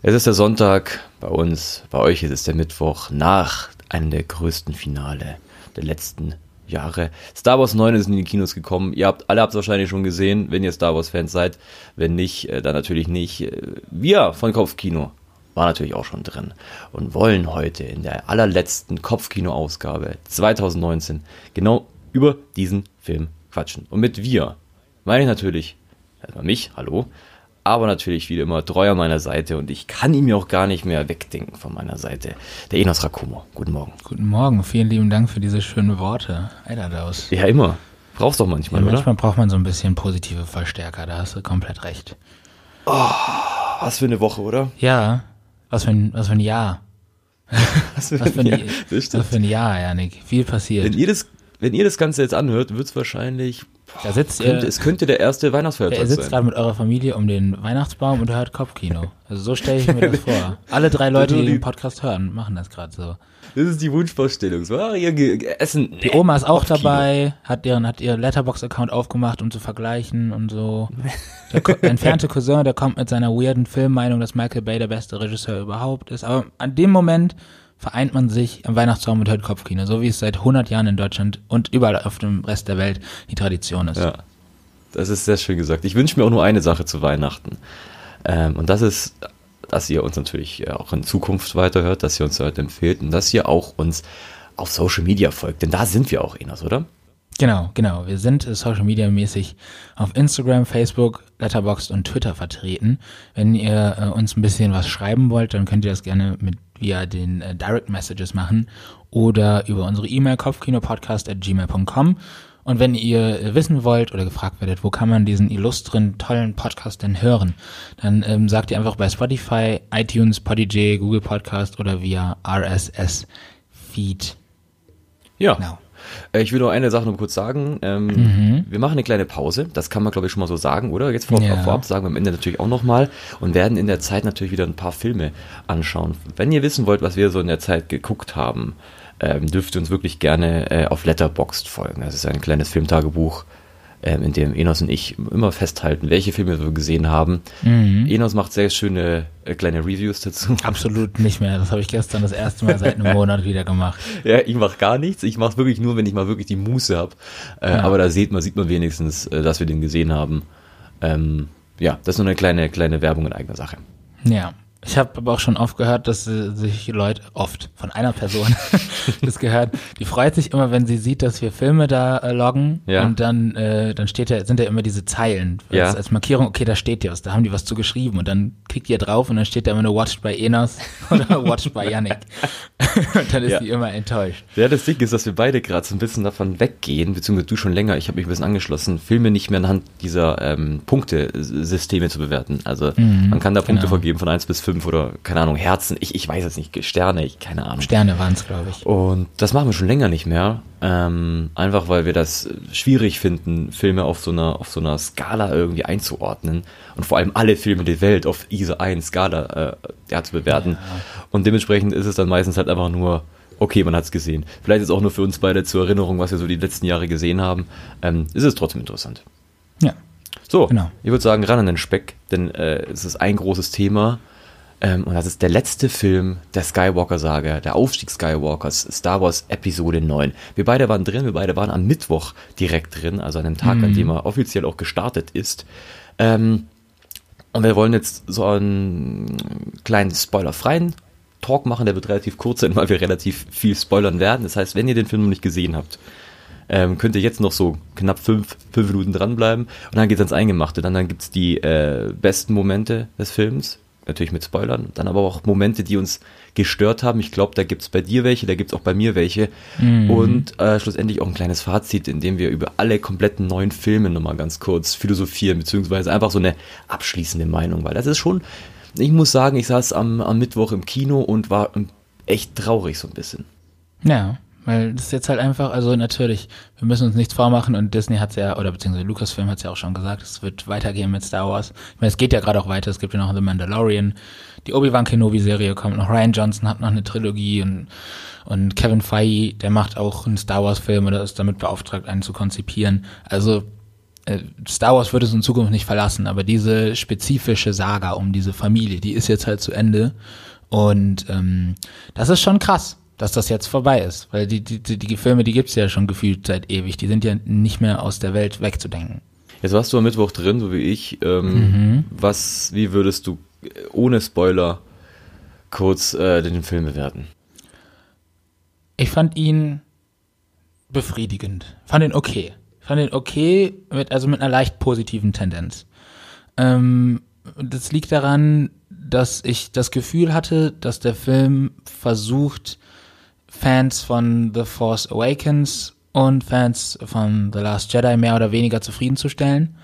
Es ist der Sonntag, bei uns, bei euch ist es der Mittwoch nach einem der größten Finale der letzten Jahre. Star Wars 9 ist in die Kinos gekommen. Ihr habt alle habt es wahrscheinlich schon gesehen, wenn ihr Star Wars Fans seid. Wenn nicht, äh, dann natürlich nicht. Äh, Wir von Kopfkino waren natürlich auch schon drin und wollen heute in der allerletzten Kopfkino-Ausgabe 2019 genau über diesen Film quatschen. Und mit wir meine ich natürlich erstmal mich, hallo, aber natürlich wie immer treu an meiner Seite und ich kann ihn mir auch gar nicht mehr wegdenken von meiner Seite. Der Enos Rakumo. Guten Morgen. Guten Morgen, vielen lieben Dank für diese schönen Worte. Eiderdaus. Ja, immer. Brauchst doch manchmal, Ja, oder? manchmal braucht man so ein bisschen positive Verstärker, da hast du komplett recht. Was für eine Woche, oder? Ja, was für ein, was für ein Jahr. Was für, Was für ein, ja, Ja, das stimmt. was für ein Jahr, Janik. Viel passiert. Wenn ihr das, wenn ihr das Ganze jetzt anhört, wird es wahrscheinlich. Da sitzt Könnte, ihr, es könnte der erste ihr Weihnachtsfeiertag sitzt sein. gerade mit eurer Familie um den Weihnachtsbaum und hört Kopfkino. Also so stelle ich mir das vor. Alle drei Leute, die den Podcast hören, machen das gerade so. Das ist die Wunschvorstellung. So, ah, ihr Essen. Die Oma ist auch dabei, hat ihren, hat ihr Letterbox-Account aufgemacht, um zu vergleichen und so. Der entfernte Cousin, der kommt mit seiner weirden Filmmeinung, dass Michael Bay der beste Regisseur überhaupt ist. Aber an dem Moment vereint man sich am Weihnachtsbaum und hört Kopfkino, so wie es seit 100 Jahren in Deutschland und überall auf dem Rest der Welt die Tradition ist. Ja, das ist sehr schön gesagt. Ich wünsche mir auch nur eine Sache zu Weihnachten. Ähm, und das ist, dass ihr uns natürlich äh, auch in Zukunft weiterhört, dass ihr uns heute empfehlt und dass ihr auch uns auf Social Media folgt. Denn da sind wir auch, Enos, oder? Genau, genau. Wir sind Social Media mäßig auf Instagram, Facebook, Letterboxd und Twitter vertreten. Wenn ihr äh, uns ein bisschen was schreiben wollt, dann könnt ihr das gerne mit via den äh, Direct Messages machen oder über unsere E-Mail kopfkinopodcast at gmail.com. Und wenn ihr äh, wissen wollt oder gefragt werdet, wo kann man diesen illustren, tollen Podcast denn hören, dann ähm, sagt ihr einfach bei Spotify, iTunes, Podigy, Google Podcast oder via RSS Feed. Ja. Genau. Äh, Ich will nur eine Sache noch kurz sagen. Ähm, Wir machen eine kleine Pause. Das kann man, glaube ich, schon mal so sagen, oder? Jetzt vor, Ja. vorab sagen wir am Ende natürlich auch nochmal und werden in der Zeit natürlich wieder ein paar Filme anschauen. Wenn ihr wissen wollt, was wir so in der Zeit geguckt haben, ähm, dürft ihr uns wirklich gerne äh, auf Letterboxd folgen. Das ist ein kleines Filmtagebuch, ähm, in dem Enos und ich immer festhalten, welche Filme wir gesehen haben. Enos macht sehr schöne äh, kleine Reviews dazu. Absolut nicht mehr. Das habe ich gestern das erste Mal seit einem Monat wieder gemacht. Ja, ich mache gar nichts. Ich mache wirklich nur, wenn ich mal wirklich die Muße habe. Äh, Aber da sieht man, sieht man wenigstens, äh, dass wir den gesehen haben. Ähm, ja, das ist nur eine kleine, kleine Werbung in eigener Sache. Ja. Ich habe aber auch schon oft gehört, dass sich Leute, oft von einer Person das gehört, die freut sich immer, wenn sie sieht, dass wir Filme da äh, loggen Ja. und dann, äh, dann steht da, sind da immer diese Zeilen als, Ja. als Markierung, okay, da steht ja was, da haben die was zu geschrieben und dann klickt ihr drauf und dann steht da immer nur Watched by Enos oder Watched by Yannick. und dann ist Ja. die immer enttäuscht. Ja, das Ding ist, dass wir beide gerade so ein bisschen davon weggehen, beziehungsweise du schon länger, ich habe mich ein bisschen angeschlossen, Filme nicht mehr anhand dieser ähm, Punktesysteme zu bewerten. Also man kann da Punkte genau. vergeben von 1 bis 5 oder, keine Ahnung, Herzen, ich, ich weiß jetzt nicht, Sterne, ich, keine Ahnung. Sterne waren es, glaube ich. Und das machen wir schon länger nicht mehr. Ähm, einfach weil wir das schwierig finden, Filme auf so einer, auf so einer Skala irgendwie einzuordnen. Und vor allem alle Filme der Welt auf diese einen Skala äh, ja, zu bewerten. Und dementsprechend ist es dann meistens halt einfach nur, okay, man hat es gesehen. Vielleicht ist auch nur für uns beide zur Erinnerung, was wir so die letzten Jahre gesehen haben. Ähm, ist es trotzdem interessant. Ja. So, Genau. ich würde sagen, ran an den Speck, denn äh, es ist ein großes Thema. Ähm, und das ist der letzte Film der Skywalker-Saga, der Aufstieg Skywalkers, Star Wars Episode 9. Wir beide waren drin, wir beide waren am Mittwoch direkt drin, also an dem Tag, an dem er offiziell auch gestartet ist. Ähm, und wir wollen jetzt so einen kleinen spoilerfreien Talk machen, der wird relativ kurz sein, weil wir relativ viel spoilern werden. Das heißt, wenn ihr den Film noch nicht gesehen habt, ähm, könnt ihr jetzt noch so knapp fünf, fünf Minuten dranbleiben und dann geht's ans Eingemachte. Dann, dann gibt's die äh, besten Momente des Films, natürlich mit Spoilern, dann aber auch Momente, die uns gestört haben. Ich glaube, da gibt's bei dir welche, da gibt's auch bei mir welche. Und äh, schlussendlich auch ein kleines Fazit, in dem wir über alle kompletten neuen Filme nochmal ganz kurz philosophieren, beziehungsweise einfach so eine abschließende Meinung, weil das ist schon, ich muss sagen, ich saß am, am Mittwoch im Kino und war ähm, echt traurig so ein bisschen. Ja, weil das ist jetzt halt einfach, also natürlich, wir müssen uns nichts vormachen und Disney hat's ja, oder beziehungsweise Lucasfilm hat's ja auch schon gesagt, es wird weitergehen mit Star Wars. Ich meine, es geht ja gerade auch weiter, es gibt ja noch The Mandalorian, die Obi-Wan Kenobi-Serie kommt noch, Ryan Johnson hat noch eine Trilogie und, und Kevin Feige, der macht auch einen Star Wars-Film oder ist damit beauftragt, einen zu konzipieren. Also äh, Star Wars würde es in Zukunft nicht verlassen, aber diese spezifische Saga um diese Familie, die ist jetzt halt zu Ende. Und ähm, das ist schon krass, dass das jetzt vorbei ist. Weil die, die, die, Filme, die gibt's ja schon gefühlt seit ewig. Die sind ja nicht mehr aus der Welt wegzudenken. Jetzt warst du am Mittwoch drin, so wie ich. Ähm, mhm. Was, wie würdest du äh, ohne Spoiler kurz äh, den Film bewerten? Ich fand ihn befriedigend. Fand ihn okay. Fand ihn okay, mit, also mit einer leicht positiven Tendenz. Ähm, das liegt daran, dass ich das Gefühl hatte, dass der Film versucht, Fans von The Force Awakens und Fans von The Last Jedi mehr oder weniger zufriedenzustellen.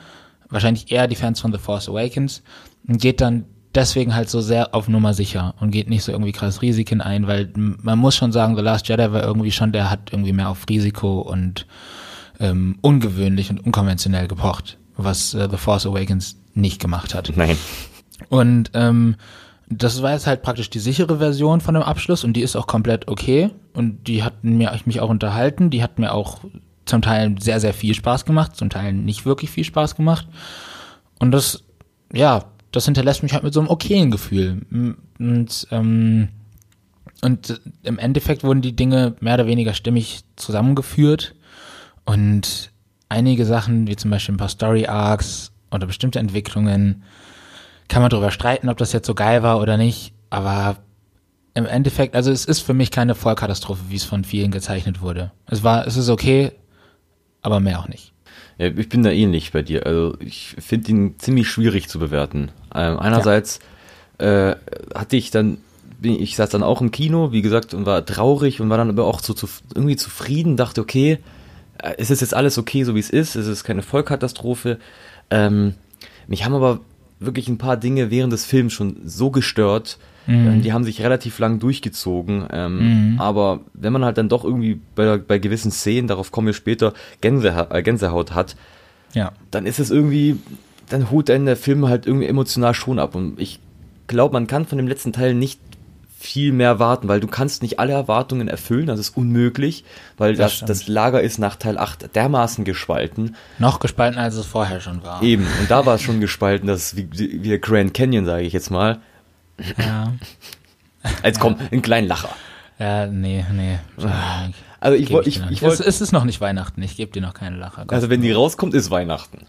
Wahrscheinlich eher die Fans von The Force Awakens. Und geht dann deswegen halt so sehr auf Nummer sicher und geht nicht so irgendwie krass Risiken ein, weil man muss schon sagen, The Last Jedi war irgendwie schon, der hat irgendwie mehr auf Risiko und ähm, ungewöhnlich und unkonventionell gepocht, was äh, The Force Awakens nicht gemacht hat. Nein. Und ähm, das war jetzt halt praktisch die sichere Version von dem Abschluss und die ist auch komplett okay und die hat mir mich auch unterhalten, die hat mir auch zum Teil sehr, sehr viel Spaß gemacht, zum Teil nicht wirklich viel Spaß gemacht. Und das, ja, das hinterlässt mich halt mit so einem okayen Gefühl. Und, ähm, und im Endeffekt wurden die Dinge mehr oder weniger stimmig zusammengeführt. Und einige Sachen, wie zum Beispiel ein paar Story Arcs oder bestimmte Entwicklungen, kann man darüber streiten, ob das jetzt so geil war oder nicht. Aber im Endeffekt, also es ist für mich keine Vollkatastrophe, wie es von vielen gezeichnet wurde. Es war, es ist okay, aber mehr auch nicht. Ja, ich bin da ähnlich bei dir. Also ich finde ihn ziemlich schwierig zu bewerten. Ähm, einerseits ja. äh, hatte ich dann, ich saß dann auch im Kino, wie gesagt, und war traurig und war dann aber auch so zu, irgendwie zufrieden, dachte, okay, äh, es ist jetzt alles okay, so wie es ist, es ist keine Vollkatastrophe. Ähm, mich haben aber wirklich ein paar Dinge während des Films schon so gestört, Mhm. Ähm, die haben sich relativ lang durchgezogen. Ähm, mhm. Aber wenn man halt dann doch irgendwie bei, bei gewissen Szenen, darauf kommen wir später, Gänseha äh, Gänsehaut hat, ja. dann ist es irgendwie, dann holt einen der Film halt irgendwie emotional schon ab. Und ich glaube, man kann von dem letzten Teil nicht viel mehr warten, weil du kannst nicht alle Erwartungen erfüllen, das ist unmöglich, weil das, das, das, Lager ist nach Teil 8 dermaßen gespalten. Noch gespalten, als es vorher schon war. Eben, und da war es schon gespalten, das ist wie, wie der Grand Canyon, sage ich jetzt mal. Ja. Jetzt komm, ein kleinen Lacher. Ja, nee, nee. Also ich wollte, ich, ich, ich wollt, es, es ist noch nicht Weihnachten, ich gebe dir noch keine Lacher. Gott also wenn die rauskommt, ist Weihnachten.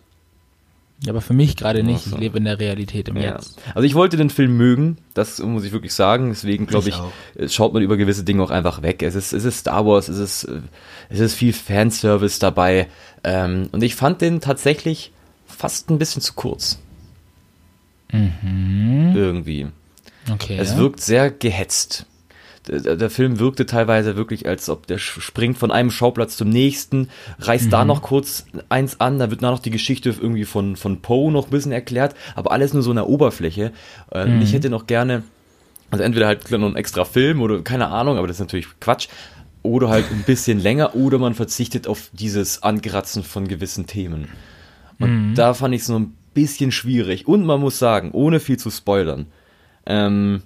Ja, aber für mich gerade nicht. Ich lebe in der Realität im ja. Jetzt. Also ich wollte den Film mögen, das muss ich wirklich sagen. Deswegen glaube ich, ich schaut man über gewisse Dinge auch einfach weg. Es ist, es ist Star Wars, es ist, es ist viel Fanservice dabei. Ähm, und ich fand den tatsächlich fast ein bisschen zu kurz. Mhm. Irgendwie. Okay. Es wirkt sehr gehetzt. Der, der, Film wirkte teilweise wirklich, als ob der springt von einem Schauplatz zum nächsten, reißt mhm. da noch kurz eins an, da wird noch die Geschichte irgendwie von, von Poe noch ein bisschen erklärt, aber alles nur so in der Oberfläche. Äh, mhm. Ich hätte noch gerne, also entweder halt noch ein extra Film oder keine Ahnung, aber das ist natürlich Quatsch. Oder halt ein bisschen länger, oder man verzichtet auf dieses Ankratzen von gewissen Themen. Und mhm. da fand ich es so ein bisschen schwierig. Und man muss sagen, ohne viel zu spoilern, ähm,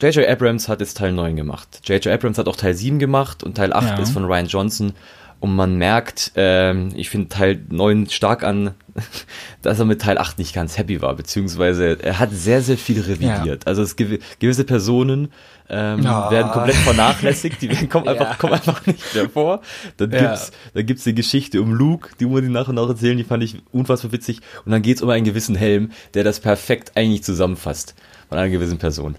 J.J. Abrams hat jetzt Teil 9 gemacht. J.J. Abrams hat auch Teil 7 gemacht und Teil 8 ja. ist von Ryan Johnson. Und man merkt, ähm, ich finde Teil 9 stark an, dass er mit Teil 8 nicht ganz happy war, beziehungsweise er hat sehr, sehr viel revidiert. Ja. Also es gew gewisse Personen ähm, oh. werden komplett vernachlässigt, die kommen, ja. einfach, kommen einfach nicht mehr vor. Dann ja. gibt's, dann gibt's die Geschichte um Luke, die muss ich nach und nach erzählen, die fand ich unfassbar witzig. Und dann geht's um einen gewissen Helm, der das perfekt eigentlich zusammenfasst von einer gewissen Person.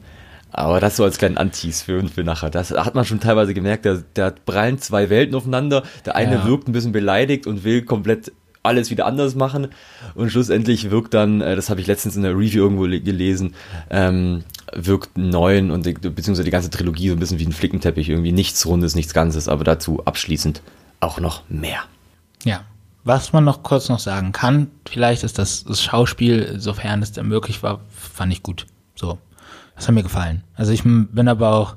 Aber das so als kleinen Antis für, für nachher. Das hat man schon teilweise gemerkt, da, da prallen zwei Welten aufeinander. Der eine ja. wirkt ein bisschen beleidigt und will komplett alles wieder anders machen. Und schlussendlich wirkt dann, äh, das habe ich letztens in der Review irgendwo gelesen, ähm, wirkt neun und beziehungsweise die ganze Trilogie so ein bisschen wie ein Flickenteppich. Irgendwie nichts Rundes, nichts Ganzes, aber dazu abschließend auch noch mehr. Ja. Was man noch kurz noch sagen kann, vielleicht ist das, das Schauspiel, sofern es denn möglich war, fand ich gut. So. Das hat mir gefallen. Also ich bin aber auch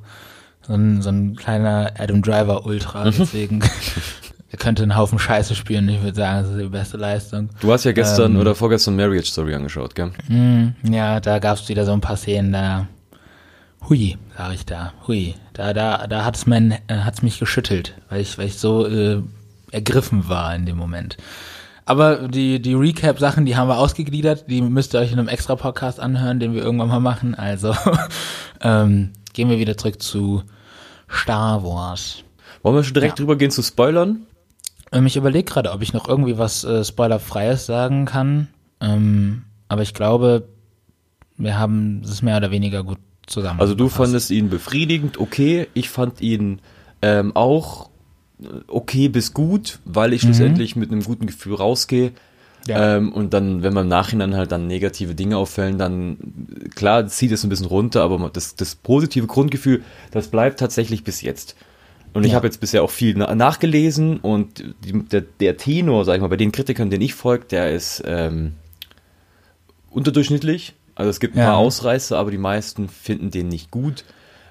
so ein, so ein kleiner Adam Driver Ultra, mhm. deswegen er könnte einen Haufen Scheiße spielen. Ich würde sagen, das ist die beste Leistung. Du hast ja gestern ähm, oder vorgestern Marriage Story angeschaut, gell? Mh, ja, da gab es wieder so ein paar Szenen, da hui, sag ich da, hui, da da da hat's mein äh, hat's mich geschüttelt, weil ich weil ich so äh, ergriffen war in dem Moment. Aber die, die Recap-Sachen, die haben wir ausgegliedert. Die müsst ihr euch in einem extra Podcast anhören, den wir irgendwann mal machen. Also ähm, gehen wir wieder zurück zu Star Wars. Wollen wir schon direkt Ja. drüber gehen zu Spoilern? Ähm, ich überlege gerade, ob ich noch irgendwie was äh, Spoilerfreies sagen kann. Ähm, aber ich glaube, wir haben es mehr oder weniger gut zusammen. Also du fandest ihn befriedigend, okay. Ich fand ihn ähm, auch okay bis gut, weil ich schlussendlich mit einem guten Gefühl rausgehe. Mhm. Ja. Ähm, und dann, wenn man im Nachhinein halt dann negative Dinge auffällen, dann klar zieht es ein bisschen runter, aber das, das positive Grundgefühl, das bleibt tatsächlich bis jetzt. Und ich Ja. habe jetzt bisher auch viel na nachgelesen und die, der, der Tenor, sag ich mal, bei den Kritikern, den ich folge, der ist ähm, unterdurchschnittlich. Also es gibt ein Ja. paar Ausreißer, aber die meisten finden den nicht gut.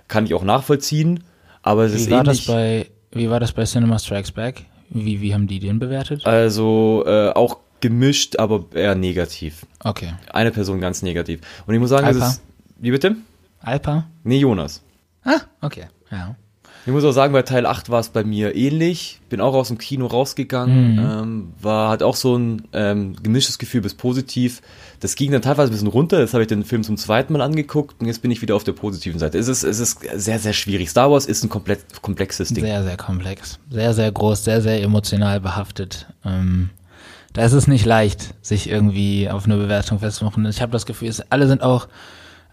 Kann ich auch nachvollziehen. Aber es ist Wie war das ähnlich. bei, wie war das bei Cinema Strikes Back? Wie, wie haben die den bewertet? also äh, auch gemischt, aber eher negativ. Okay. Eine Person ganz negativ. Und ich muss sagen, es Alpha? ist. Wie bitte? Alpa? Nee, Jonas. Ah, okay. Ja. Ich muss auch sagen, bei Teil 8 war es bei mir ähnlich. Bin auch aus dem Kino rausgegangen. Ähm, war, hat auch so ein ähm, gemischtes Gefühl bis positiv. Das ging dann teilweise ein bisschen runter. Jetzt habe ich den Film zum zweiten Mal angeguckt und jetzt bin ich wieder auf der positiven Seite. Es ist, es ist sehr, sehr schwierig. Star Wars ist ein komplett komplexes Ding. Sehr, sehr komplex. Sehr, sehr groß, sehr, sehr emotional behaftet. Ähm, da ist es nicht leicht, sich irgendwie auf eine Bewertung festzumachen. Ich habe das Gefühl, es, alle sind auch,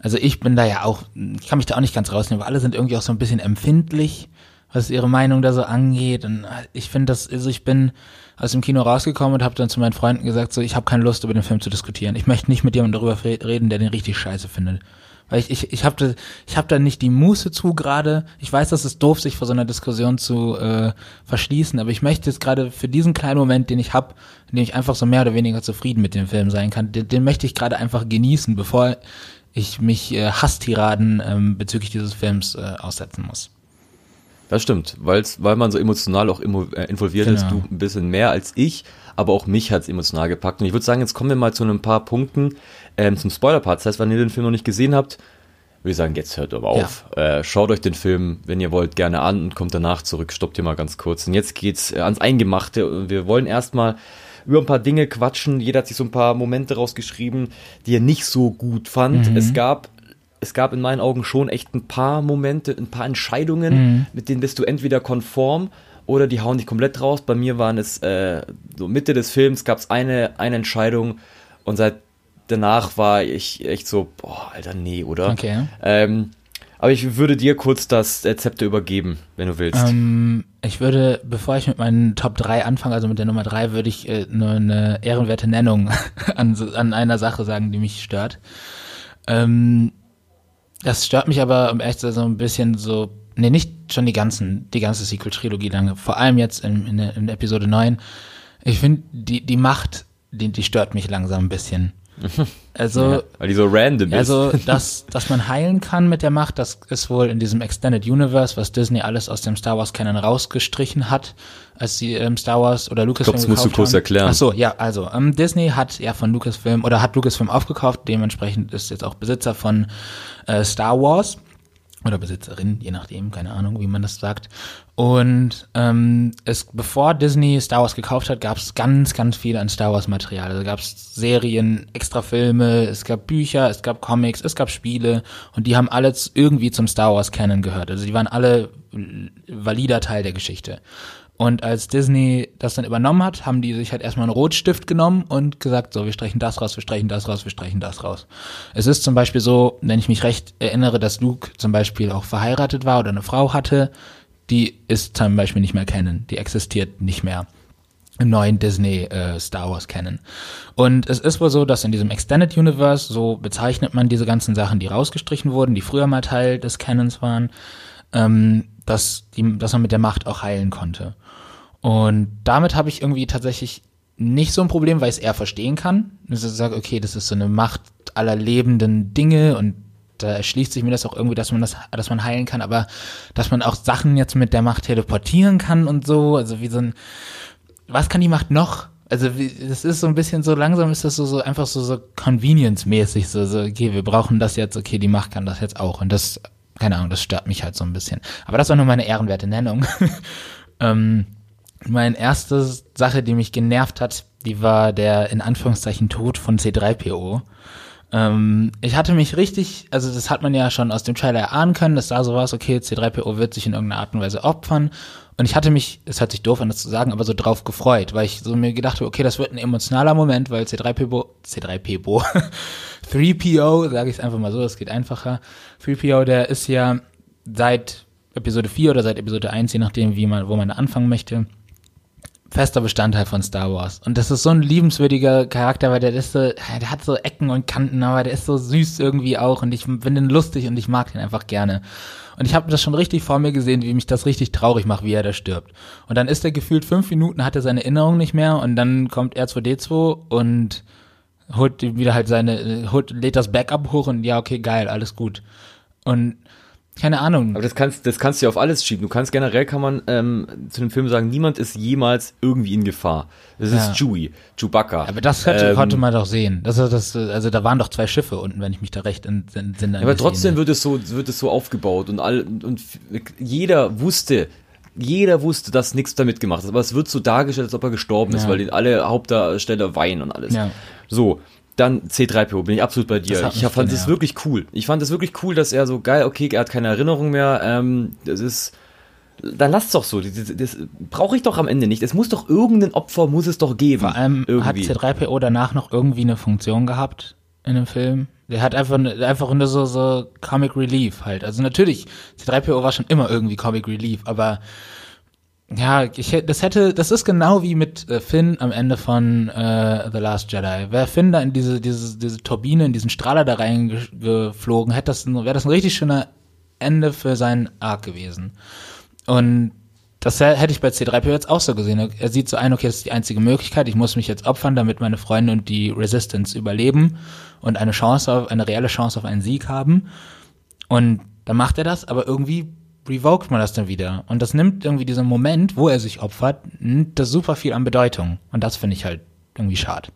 also ich bin da ja auch, ich kann mich da auch nicht ganz rausnehmen, aber alle sind irgendwie auch so ein bisschen empfindlich, was ihre Meinung da so angeht. Und ich finde das, also ich bin aus dem Kino rausgekommen und habe dann zu meinen Freunden gesagt, so ich habe keine Lust über den Film zu diskutieren. Ich möchte nicht mit jemandem darüber re- reden, der den richtig scheiße findet. Weil ich, ich, ich habe da, hab da nicht die Muße zu gerade. Ich weiß, das ist doof, sich vor so einer Diskussion zu äh, verschließen, aber ich möchte jetzt gerade für diesen kleinen Moment, den ich habe, in dem ich einfach so mehr oder weniger zufrieden mit dem Film sein kann, den, den möchte ich gerade einfach genießen, bevor ich mich äh, Hasstiraden ähm, bezüglich dieses Films äh, aussetzen muss. Das stimmt, weil's, weil man so emotional auch immo- äh, involviert ist, Genau. du ein bisschen mehr als ich, aber auch mich hat's emotional gepackt. Und ich würde sagen, jetzt kommen wir mal zu ein paar Punkten ähm, zum Spoiler-Part. Das heißt, wenn ihr den Film noch nicht gesehen habt, würde ich sagen, jetzt hört aber Ja. auf. Äh, schaut euch den Film, wenn ihr wollt, gerne an und kommt danach zurück. Stoppt hier mal ganz kurz. Und jetzt geht's äh, ans Eingemachte. Und wir wollen erstmal über ein paar Dinge quatschen. Jeder hat sich so ein paar Momente rausgeschrieben, die er nicht so gut fand. Es gab es gab in meinen Augen schon echt ein paar Momente, ein paar Entscheidungen, mit denen bist du entweder konform oder die hauen dich komplett raus. Bei mir waren es äh, so Mitte des Films gab es eine, eine Entscheidung und seit danach war ich echt so, boah, Alter, nee, oder? Okay. Ähm, aber ich würde dir kurz das Zepter übergeben, wenn du willst. Ähm, ich würde, bevor ich mit meinen Top 3 anfange, also mit der Nummer 3, würde ich äh, nur eine ehrenwerte Nennung an, an einer Sache sagen, die mich stört. Ähm, das stört mich aber, um ehrlich zu sein, so ein bisschen so, nee, nicht schon die ganzen, die ganze Sequel-Trilogie lange, vor allem jetzt in, in, in Episode 9. Ich finde, die, die Macht, die, die stört mich langsam ein bisschen. Also, ja, weil die so random ist. also, dass, dass man heilen kann mit der Macht, das ist wohl in diesem Extended Universe, was Disney alles aus dem Star Wars Canon rausgestrichen hat, als sie ähm, Star Wars oder Lucasfilm Ich glaub, das musst du kurz haben. erklären. Ach so, ja, also ähm, Disney hat ja von Lucasfilm oder hat Lucasfilm aufgekauft, dementsprechend ist jetzt auch Besitzer von äh, Star Wars oder Besitzerin, je nachdem, keine Ahnung, wie man das sagt. Und ähm, es, bevor Disney Star Wars gekauft hat, gab es ganz, ganz viel an Star Wars Material. Also gab es Serien, extra Filme, es gab Bücher, es gab Comics, es gab Spiele und die haben alles irgendwie zum Star Wars Canon gehört. Also die waren alle valider Teil der Geschichte. Und als Disney das dann übernommen hat, haben die sich halt erstmal einen Rotstift genommen und gesagt, so, wir streichen das raus, wir streichen das raus, wir streichen das raus. Es ist zum Beispiel so, wenn ich mich recht erinnere, dass Luke zum Beispiel auch verheiratet war oder eine Frau hatte, die ist zum Beispiel nicht mehr kennen, die existiert nicht mehr im neuen Disney äh, Star Wars kennen. Und es ist wohl so, dass in diesem Extended Universe, so bezeichnet man diese ganzen Sachen, die rausgestrichen wurden, die früher mal Teil des Canons waren, ähm, dass, die, dass man mit der Macht auch heilen konnte. Und damit habe ich irgendwie tatsächlich nicht so ein Problem, weil ich es eher verstehen kann. Ich sage, okay, das ist so eine Macht aller lebenden Dinge und da erschließt sich mir das auch irgendwie, dass man das, dass man heilen kann, aber dass man auch Sachen jetzt mit der Macht teleportieren kann und so, also wie so ein, was kann die Macht noch? Also das ist so ein bisschen so langsam ist das so, so einfach so so convenience-mäßig so so okay wir brauchen das jetzt okay die Macht kann das jetzt auch und das keine Ahnung das stört mich halt so ein bisschen aber das war nur meine ehrenwerte Nennung ähm, meine erste Sache die mich genervt hat Die war der in Anführungszeichen Tod von C3PO. Ähm, ich hatte mich richtig, also das hat man ja schon aus dem Trailer erahnen können, dass da so war, okay, C3PO wird sich in irgendeiner Art und Weise opfern. Und ich hatte mich, es hört sich doof an, das zu sagen, aber so drauf gefreut, weil ich so mir gedacht habe, okay, das wird ein emotionaler Moment, weil C3PO, C3PO, 3PO, sage ich es einfach mal so, das geht einfacher. 3PO, der ist ja seit Episode 4 oder seit Episode 1, je nachdem, wie man, wo man anfangen möchte, fester Bestandteil von Star Wars. Und das ist so ein liebenswürdiger Charakter, weil der ist so, der hat so Ecken und Kanten, aber der ist so süß irgendwie auch und ich bin den lustig und ich mag den einfach gerne. Und ich habe das schon richtig vor mir gesehen, wie mich das richtig traurig macht, wie er da stirbt. Und dann ist er gefühlt fünf Minuten, hat er seine Erinnerung nicht mehr und dann kommt R2D2 und holt wieder halt seine, holt, lädt das Backup hoch und ja, okay, geil, alles gut. Und keine Ahnung. Aber das kannst, das kannst du ja auf alles schieben. Du kannst generell kann man ähm, zu dem Film sagen, niemand ist jemals irgendwie in Gefahr. Das Ja. ist Chewie, Chewbacca. Aber das könnte, Ähm, konnte man doch sehen. Das, ist das, also da waren doch zwei Schiffe unten, wenn ich mich da recht entsinne. Ja, aber trotzdem wird es so, wird es so aufgebaut und all, und jeder wusste, jeder wusste, dass nichts damit gemacht ist, aber es wird so dargestellt, als ob er gestorben ist, Ja. weil die alle Hauptdarsteller weinen und alles. Ja. So, dann C3PO, bin ich absolut bei dir. Ich fand es wirklich cool. Ich fand es wirklich cool, dass er so geil, okay, er hat keine Erinnerung mehr, ähm, das ist, dann lass doch so, das, das, das brauche ich doch am Ende nicht. Es muss doch irgendein Opfer, muss es doch geben. Vor allem irgendwie. hat C3PO danach noch irgendwie eine Funktion gehabt in dem Film. Der hat einfach, ne- einfach nur so, so Comic Relief halt. Also natürlich, C3PO war schon immer irgendwie Comic Relief, aber ja, ich, das hätte, das ist genau wie mit äh, Finn am Ende von äh, The Last Jedi. Wäre Finn da in diese, diese, diese Turbine, in diesen Strahler da reingeflogen, hätte das, wäre das ein richtig schöner Ende für seinen Arc gewesen. Und das hä- hätte ich bei C3PO jetzt auch so gesehen. Er sieht so ein, okay, das ist die einzige Möglichkeit, ich muss mich jetzt opfern, damit meine Freunde und die Resistance überleben und eine Chance auf, eine reelle Chance auf einen Sieg haben. Und dann macht er das, aber irgendwie revoked man das dann wieder. Und das nimmt irgendwie diesen Moment, wo er sich opfert, nimmt das super viel an Bedeutung. Und das finde ich halt irgendwie schade.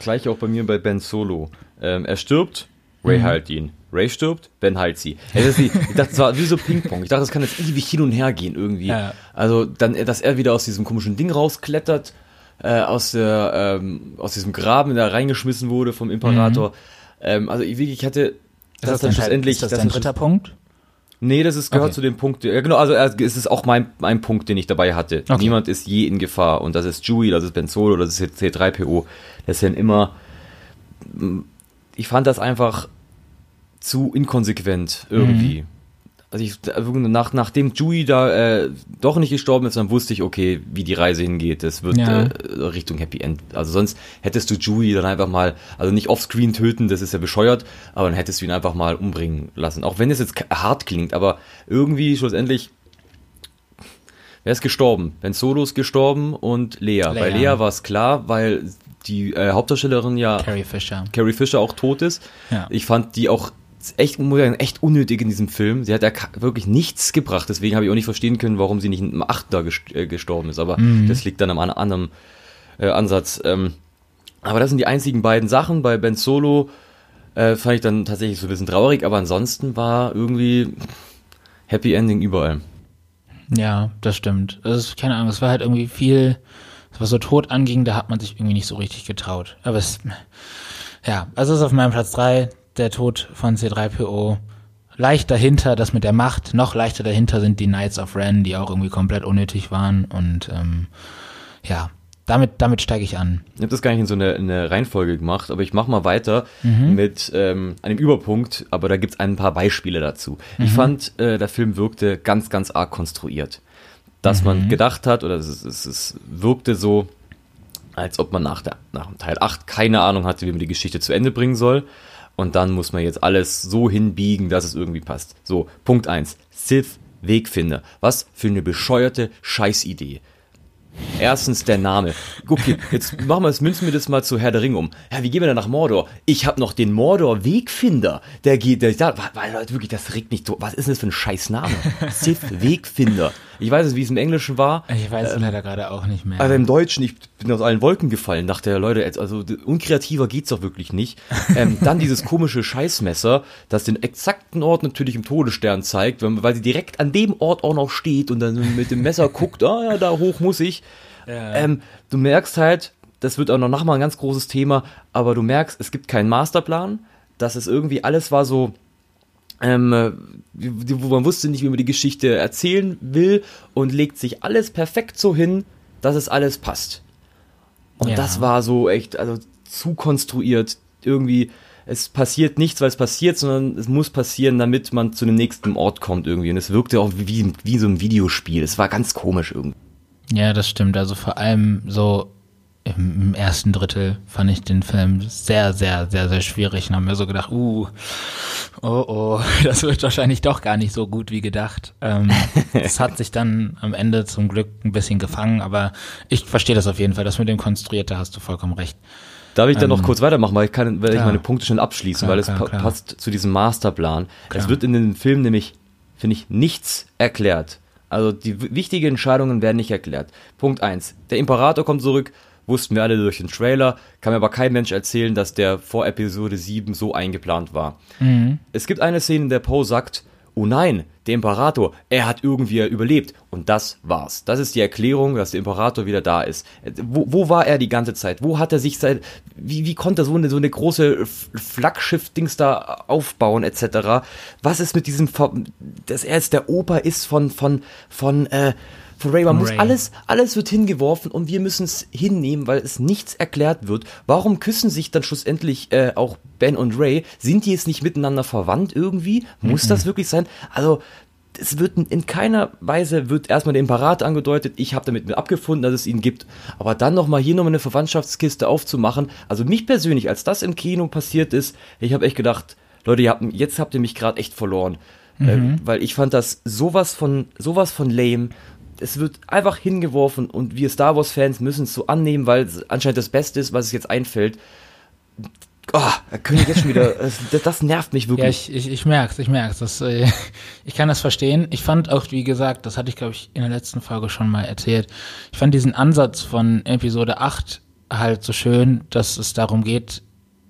Gleich auch bei mir bei Ben Solo. Ähm, er stirbt, Ray heilt ihn. Ray stirbt, Ben heilt sie. Ist ich dachte, das war wie so Ping-Pong. Ich dachte, das kann jetzt ewig hin und her gehen irgendwie. Ja. Also dann, dass er wieder aus diesem komischen Ding rausklettert, äh, aus der, ähm, aus diesem Graben, der reingeschmissen wurde vom Imperator. Ähm, also ich wirklich hatte, Ist das, dann dein, schlussendlich, ist das dass dein dann dritter Punkt? Nee, das ist, gehört Okay. zu dem Punkt. Ja, genau, also äh, es ist auch mein, mein Punkt, den ich dabei hatte. Okay. Niemand ist je in Gefahr. Und das ist Chewie, das ist Ben Solo, das ist jetzt C3PO. Das sind immer. Ich fand das einfach zu inkonsequent irgendwie. Also ich, nach, nachdem Chewie da äh, doch nicht gestorben ist, dann wusste ich, okay, wie die Reise hingeht. Das wird Ja. äh, Richtung Happy End. Also sonst hättest du Chewie dann einfach mal, also nicht offscreen töten, das ist ja bescheuert, aber dann hättest du ihn einfach mal umbringen lassen. Auch wenn es jetzt hart klingt, aber irgendwie schlussendlich Wer ist gestorben? Ben Solo ist gestorben und Lea. Bei Lea. Lea war es klar, weil die äh, Hauptdarstellerin ja Carrie Fisher. Carrie Fisher auch tot ist. Ja. Ich fand die auch echt, muss ich sagen, echt unnötig in diesem Film. Sie hat ja wirklich nichts gebracht, deswegen habe ich auch nicht verstehen können, warum sie nicht im Achter äh, gestorben ist. Aber Mhm. das liegt dann am an anderen äh, Ansatz. Ähm, aber das sind die einzigen beiden Sachen. Bei Ben Solo äh, fand ich dann tatsächlich so ein bisschen traurig, aber ansonsten war irgendwie Happy Ending überall. Ja, das stimmt. Es ist, keine Ahnung, es war halt irgendwie viel, was so tot anging, da hat man sich irgendwie nicht so richtig getraut. Aber es, ja, also es ist auf meinem Platz drei der Tod von C3PO. Leicht dahinter, das mit der Macht, noch leichter dahinter sind die Knights of Ren, die auch irgendwie komplett unnötig waren und ähm, ja, damit, damit steige ich an. Ich habe das gar nicht in so eine, eine Reihenfolge gemacht, aber ich mache mal weiter mit ähm, einem Überpunkt, aber da gibt's ein paar Beispiele dazu. Ich fand, äh, der Film wirkte ganz, ganz arg konstruiert. Dass man gedacht hat, oder es, es, es wirkte so, als ob man nach, der, nach dem Teil 8 keine Ahnung hatte, wie man die Geschichte zu Ende bringen soll. Und dann muss man jetzt alles so hinbiegen, dass es irgendwie passt. So, Punkt 1. Sith Wegfinder. Was für eine bescheuerte Scheißidee. Erstens der Name. Okay, jetzt machen wir es, münzen wir das mal zu Herr der Ringe um. Ja, wie gehen wir denn nach Mordor? Ich habe noch den Mordor Wegfinder. Der geht, der da, weil Leute wirklich, das regt mich so. Was ist denn das für ein Scheißname? Sith Wegfinder. Ich weiß es, wie es im Englischen war. Ich weiß es leider gerade auch nicht mehr. Aber im Deutschen, ich bin aus allen Wolken gefallen, dachte der Leute, also unkreativer geht's doch wirklich nicht. Ähm, dann dieses komische Scheißmesser, das den exakten Ort natürlich im Todesstern zeigt, weil sie direkt an dem Ort auch noch steht und dann mit dem Messer guckt, ah ja, da hoch muss ich. Ähm, du merkst halt, das wird auch noch nachher ein ganz großes Thema, aber du merkst, es gibt keinen Masterplan, dass es irgendwie alles war so, ähm, wo man wusste nicht, wie man die Geschichte erzählen will und legt sich alles perfekt so hin, dass es alles passt. Und ja. das war so echt, also zu konstruiert, irgendwie, es passiert nichts, weil es passiert, sondern es muss passieren, damit man zu dem nächsten Ort kommt irgendwie. Und es wirkte auch wie, wie so ein Videospiel. Es war ganz komisch irgendwie. Ja, das stimmt. Also vor allem so im, ersten Drittel fand ich den Film sehr, sehr, sehr, sehr schwierig und habe mir so gedacht, uh, oh, oh, das wird wahrscheinlich doch gar nicht so gut wie gedacht. Ähm, es hat sich dann am Ende zum Glück ein bisschen gefangen, aber ich verstehe das auf jeden Fall. Das mit dem Konstruierte hast du vollkommen recht. Darf ich dann ähm, noch kurz weitermachen, weil ich kann, weil ich meine Punkte schnell abschließen, klar, weil es klar, pa klar. passt zu diesem Masterplan. Es wird in dem Film nämlich, finde ich, nichts erklärt. Also die wichtigen Entscheidungen werden nicht erklärt. Punkt eins: Der Imperator kommt zurück, wussten wir alle durch den Trailer, kann mir aber kein Mensch erzählen, dass der vor Episode 7 so eingeplant war. Mhm. Es gibt eine Szene, in der Poe sagt, oh nein, der Imperator, er hat irgendwie überlebt. Und das war's. Das ist die Erklärung, dass der Imperator wieder da ist. Wo, wo war er die ganze Zeit? Wo hat er sich seit, wie, wie konnte er so eine, so eine große Flaggschiff-Dings da aufbauen, etc.? Was ist mit diesem, dass er jetzt der Opa ist von, von, von, äh, von Ray. Man Ray. muss alles, alles wird hingeworfen und wir müssen es hinnehmen, weil es nichts erklärt wird. Warum küssen sich dann schlussendlich äh, auch Ben und Ray? Sind die jetzt nicht miteinander verwandt irgendwie? Muss mhm. das wirklich sein? Also es wird in keiner Weise wird erstmal der Imperator angedeutet, ich habe damit abgefunden, dass es ihn gibt, aber dann nochmal hier nochmal eine Verwandtschaftskiste aufzumachen, also mich persönlich, als das im Kino passiert ist, ich habe echt gedacht, Leute, habt, jetzt habt ihr mich gerade echt verloren, mhm. äh, weil ich fand das sowas von sowas von lame es wird einfach hingeworfen und wir Star Wars-Fans müssen es so annehmen, weil es anscheinend das Beste ist, was es jetzt einfällt. Oh, können jetzt schon wieder, das, das, nervt mich wirklich. Ja, ich, ich, ich merk's, ich merk's. Das, äh, ich kann das verstehen. Ich fand auch, wie gesagt, das hatte ich, glaube ich, in der letzten Folge schon mal erzählt. Ich fand diesen Ansatz von Episode 8 halt so schön, dass es darum geht,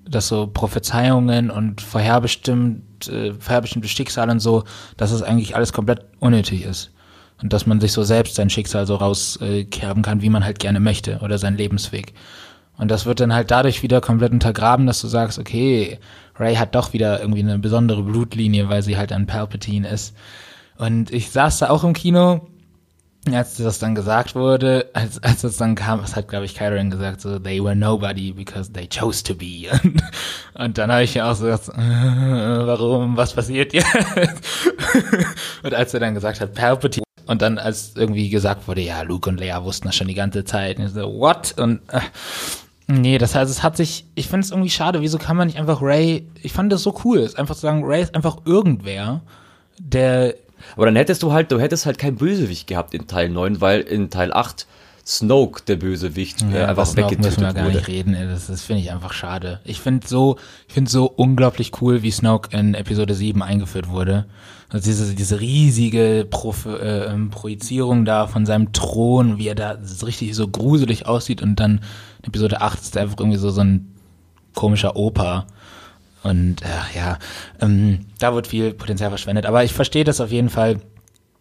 dass so Prophezeiungen und vorherbestimmt, äh, vorherbestimmte Schicksale und so, dass es eigentlich alles komplett unnötig ist und dass man sich so selbst sein Schicksal so rauskerben kann, wie man halt gerne möchte oder sein Lebensweg. Und das wird dann halt dadurch wieder komplett untergraben, dass du sagst, okay, Ray hat doch wieder irgendwie eine besondere Blutlinie, weil sie halt ein Palpatine ist. Und ich saß da auch im Kino, als das dann gesagt wurde, als, als das dann kam, was hat, glaube ich, Kyron gesagt, so, they were nobody because they chose to be. Und, und dann habe ich ja auch so gesagt, äh, warum, was passiert jetzt? und als er dann gesagt hat, Palpatine, und dann, als irgendwie gesagt wurde, ja, Luke und Leia wussten das schon die ganze Zeit. Und ich so, what? Und äh, nee, das heißt, es hat sich, ich finde es irgendwie schade, wieso kann man nicht einfach Ray, ich fand das so cool, ist einfach zu sagen, Ray ist einfach irgendwer, der. Aber dann hättest du halt, du hättest halt kein Bösewicht gehabt in Teil 9, weil in Teil 8 Snoke, der Bösewicht, ja, einfach Snoke weggetötet müssen wir gar wurde. nicht reden. Das, das finde ich einfach schade. Ich finde so, ich finde so unglaublich cool, wie Snoke in Episode 7 eingeführt wurde. Also diese, diese riesige Pro, äh, ähm, Projizierung da von seinem Thron, wie er da richtig so gruselig aussieht und dann in Episode 8 ist einfach irgendwie so, so ein komischer Opa. Und äh, ja, ähm, da wird viel Potenzial verschwendet. Aber ich verstehe das auf jeden Fall.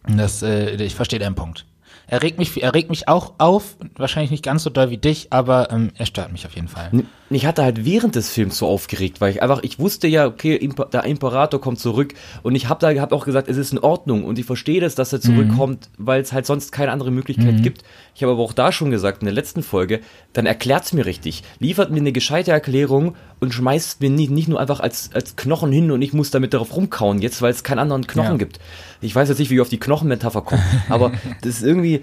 Das, äh, ich verstehe deinen Punkt. Er regt mich, er regt mich auch auf, wahrscheinlich nicht ganz so doll wie dich, aber ähm, er stört mich auf jeden Fall. Ich hatte halt während des Films so aufgeregt, weil ich einfach, ich wusste ja, okay, der Imperator kommt zurück und ich habe da hab auch gesagt, es ist in Ordnung und ich verstehe das, dass er zurückkommt, mhm. weil es halt sonst keine andere Möglichkeit mhm. gibt. Ich habe aber auch da schon gesagt, in der letzten Folge, dann erklärt's mir richtig, liefert mir eine gescheite Erklärung und schmeißt mir nicht, nicht nur einfach als, als Knochen hin und ich muss damit darauf rumkauen, jetzt weil es keinen anderen Knochen ja. gibt. Ich weiß jetzt nicht, wie ich auf die Knochenmetapher komme, aber das ist irgendwie,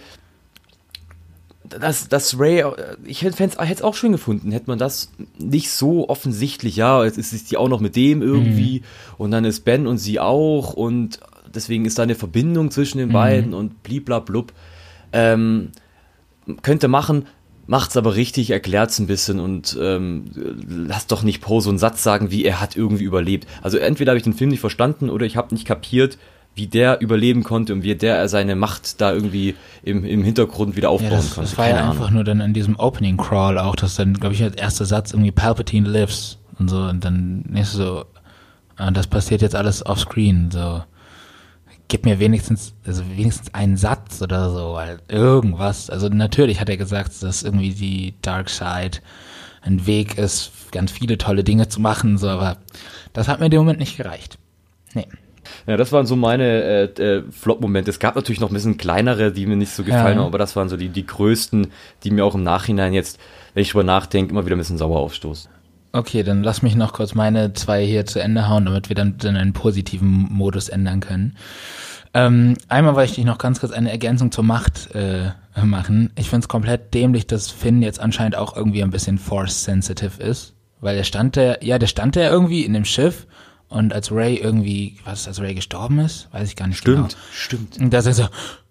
dass, dass Ray, ich hätte es auch schön gefunden, hätte man das nicht so offensichtlich, ja, jetzt ist die auch noch mit dem irgendwie mhm. und dann ist Ben und sie auch und deswegen ist da eine Verbindung zwischen den mhm. beiden und bliblablub. Ähm, könnte machen, macht's aber richtig, erklärt's ein bisschen und ähm, lass doch nicht Poe so einen Satz sagen, wie er hat irgendwie überlebt. Also entweder habe ich den Film nicht verstanden oder ich habe nicht kapiert, wie der überleben konnte und wie der seine Macht da irgendwie im, im Hintergrund wieder aufbauen ja, das, konnte. Das war Keine ja einfach nur dann in diesem Opening Crawl auch, dass dann, glaube ich, als erster Satz irgendwie Palpatine lives und so und dann ist so, und das passiert jetzt alles offscreen, so gib mir wenigstens, also wenigstens einen Satz oder so, halt irgendwas. Also natürlich hat er gesagt, dass irgendwie die Dark Side ein Weg ist, ganz viele tolle Dinge zu machen, so, aber das hat mir in dem Moment nicht gereicht. Nee. Ja, das waren so meine äh, äh, Flop-Momente. Es gab natürlich noch ein bisschen kleinere, die mir nicht so gefallen Ja. haben, aber das waren so die, die größten, die mir auch im Nachhinein jetzt, wenn ich drüber nachdenke, immer wieder ein bisschen sauer aufstoßen. Okay, dann lass mich noch kurz meine zwei hier zu Ende hauen, damit wir dann, dann einen positiven Modus ändern können. Ähm, einmal wollte ich dich noch ganz kurz eine Ergänzung zur Macht äh, machen. Ich finde es komplett dämlich, dass Finn jetzt anscheinend auch irgendwie ein bisschen force-sensitive ist. Weil der stand der, ja, der stand der irgendwie in dem Schiff und als Ray irgendwie, was, als Ray gestorben ist? Weiß ich gar nicht genau. stimmt. Und da ist er so,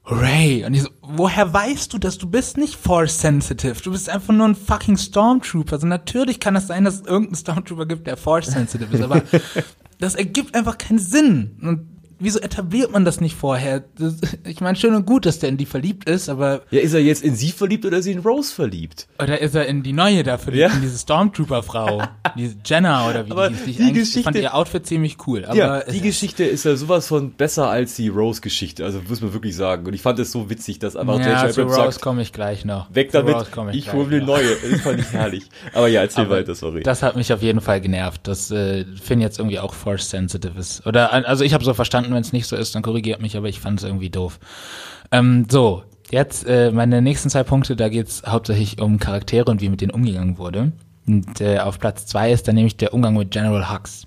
Ray. Und ich so, woher weißt du, dass du bist nicht force sensitive? Du bist einfach nur ein fucking Stormtrooper. Also natürlich kann es sein, dass es irgendeinen Stormtrooper gibt, der force sensitive ist, aber das ergibt einfach keinen Sinn. Und wieso etabliert man das nicht vorher? Das, ich meine, schön und gut, dass der in die verliebt ist, aber Ja, ist er jetzt in sie verliebt oder ist sie in Rose verliebt? oder ist er in die neue da verliebt, Ja. in diese Stormtrooper-Frau, diese Jenna oder wie Aber die hieß. Die ich die eigentlich- Geschichte- Ich fand ihr Outfit ziemlich cool, aber ja, die Geschichte ist ja sowas von besser als die Rose-Geschichte, also muss man wirklich sagen. Und ich fand es so witzig, dass einfach ja, J.J. zu Rose komme ich gleich noch. weg Zu damit, ich gleich hole mir eine neue. Das fand ich herrlich. Aber ja, erzähl Aber weiter, sorry. Das hat mich auf jeden Fall genervt, dass äh, Finn jetzt irgendwie auch force sensitive ist. Oder also ich habe so verstanden, wenn es nicht so ist, dann korrigiert mich, aber ich fand es irgendwie doof. Ähm, so, jetzt äh, meine nächsten zwei Punkte, da geht's hauptsächlich um Charaktere und wie mit denen umgegangen wurde. Und äh, auf Platz zwei ist dann nämlich der Umgang mit General Hux.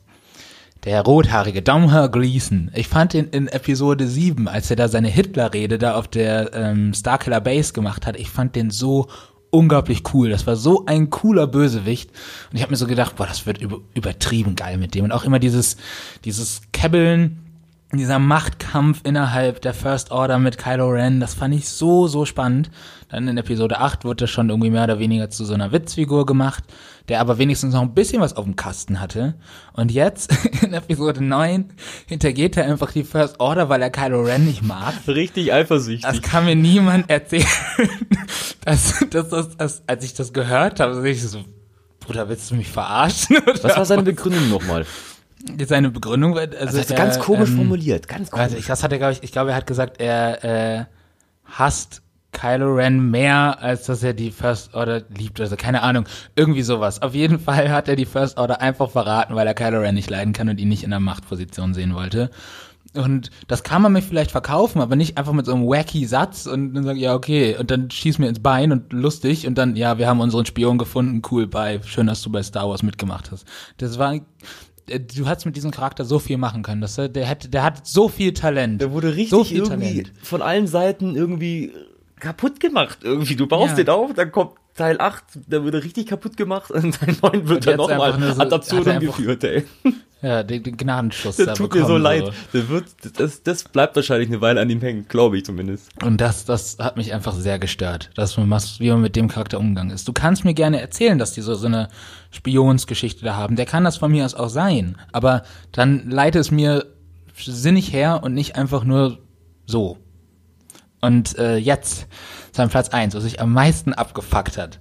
Der rothaarige Domhnall Gleeson. Ich fand ihn in Episode 7, als er da seine Hitler-Rede da auf der ähm, Starkiller Base gemacht hat, ich fand den so unglaublich cool. Das war so ein cooler Bösewicht. Und ich habe mir so gedacht, boah, das wird über, übertrieben geil mit dem. Und auch immer dieses, dieses Kebbeln, dieser Machtkampf innerhalb der First Order mit Kylo Ren, das fand ich so, so spannend. Dann in Episode 8 wurde das schon irgendwie mehr oder weniger zu so einer Witzfigur gemacht, der aber wenigstens noch ein bisschen was auf dem Kasten hatte. Und jetzt, in Episode 9, hintergeht er einfach die First Order, weil er Kylo Ren nicht mag. Richtig eifersüchtig. Das kann mir niemand erzählen. dass, dass, dass, dass, als ich das gehört habe, so ich so, Bruder, willst du mich verarschen? Was war seine Begründung nochmal? Seine Begründung? war- Also, Das ist er, ganz komisch ähm, formuliert, ganz komisch. also ich, das hat er, glaube ich, ich glaube, er hat gesagt, er äh, hasst Kylo Ren mehr, als dass er die First Order liebt. Also keine Ahnung, irgendwie sowas. Auf jeden Fall hat er die First Order einfach verraten, weil er Kylo Ren nicht leiden kann und ihn nicht in der Machtposition sehen wollte. Und das kann man mir vielleicht verkaufen, aber nicht einfach mit so einem wacky Satz und dann sagen, ja, okay, und dann schieß mir ins Bein und lustig und dann, ja, wir haben unseren Spion gefunden, cool, bye, schön, dass du bei Star Wars mitgemacht hast. Das war, du hast mit diesem Charakter so viel machen können, dass er, der hat, der hat so viel Talent. Der wurde richtig so viel irgendwie Talent. von allen Seiten irgendwie kaputt gemacht. Irgendwie, du baust Ja. den auf, dann kommt Teil 8, der wurde richtig kaputt gemacht und Teil 9 wird dann nochmal er einfach- umgeführt, ey. Ja, den, den Gnadenschuss Das da tut mir bekommen, so leid. Der wird, das, das bleibt wahrscheinlich eine Weile an ihm hängen, glaube ich zumindest. Und das, das hat mich einfach sehr gestört, dass man was, wie man mit dem Charakter umgegangen ist. Du kannst mir gerne erzählen, dass die so, so eine Spionsgeschichte da haben. Der kann das von mir aus auch sein. Aber dann leite es mir sinnig her und nicht einfach nur so. Und äh, jetzt einem Platz eins, was sich am meisten abgefuckt hat.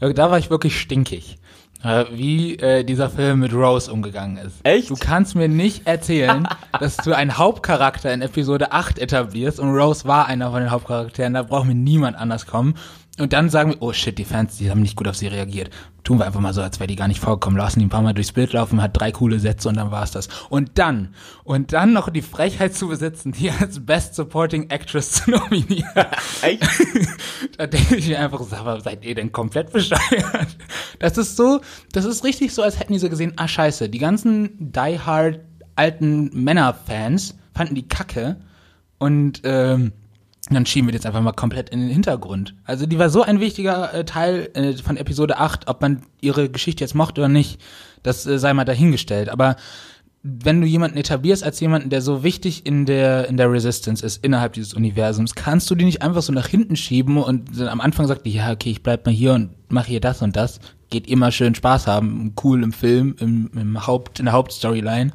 Da war ich wirklich stinkig. Äh, Wie äh, dieser Film mit Rose umgegangen ist. Echt? Du kannst mir nicht erzählen, dass du einen Hauptcharakter in Episode 8 etablierst und Rose war einer von den Hauptcharakteren, da braucht mir niemand anders kommen. Und dann sagen wir, oh shit, die Fans, die haben nicht gut auf sie reagiert. Tun wir einfach mal so, als wäre die gar nicht vorgekommen. Lassen die ein paar Mal durchs Bild laufen, hat drei coole Sätze und dann war's das. Und dann, und dann noch die Frechheit zu besitzen, die als Best Supporting Actress zu nominieren. Echt? Da denke ich mir einfach, sag mal, seid ihr denn komplett bescheuert? Das ist so, das ist richtig so, als hätten die so gesehen, ah scheiße, die ganzen die hard alten Männerfans fanden die kacke und ähm, dann schieben wir das einfach mal komplett in den Hintergrund. Also die war so ein wichtiger äh, Teil äh, von Episode 8, ob man ihre Geschichte jetzt mochte oder nicht, das äh, sei mal dahingestellt. Aber wenn du jemanden etablierst als jemanden, der so wichtig in der, in der Resistance ist, innerhalb dieses Universums, kannst du die nicht einfach so nach hinten schieben und dann am Anfang sagt die, ja, okay, ich bleib mal hier und mache hier das und das. Geht immer schön Spaß haben, cool im Film, im, im Haupt, in der Hauptstoryline.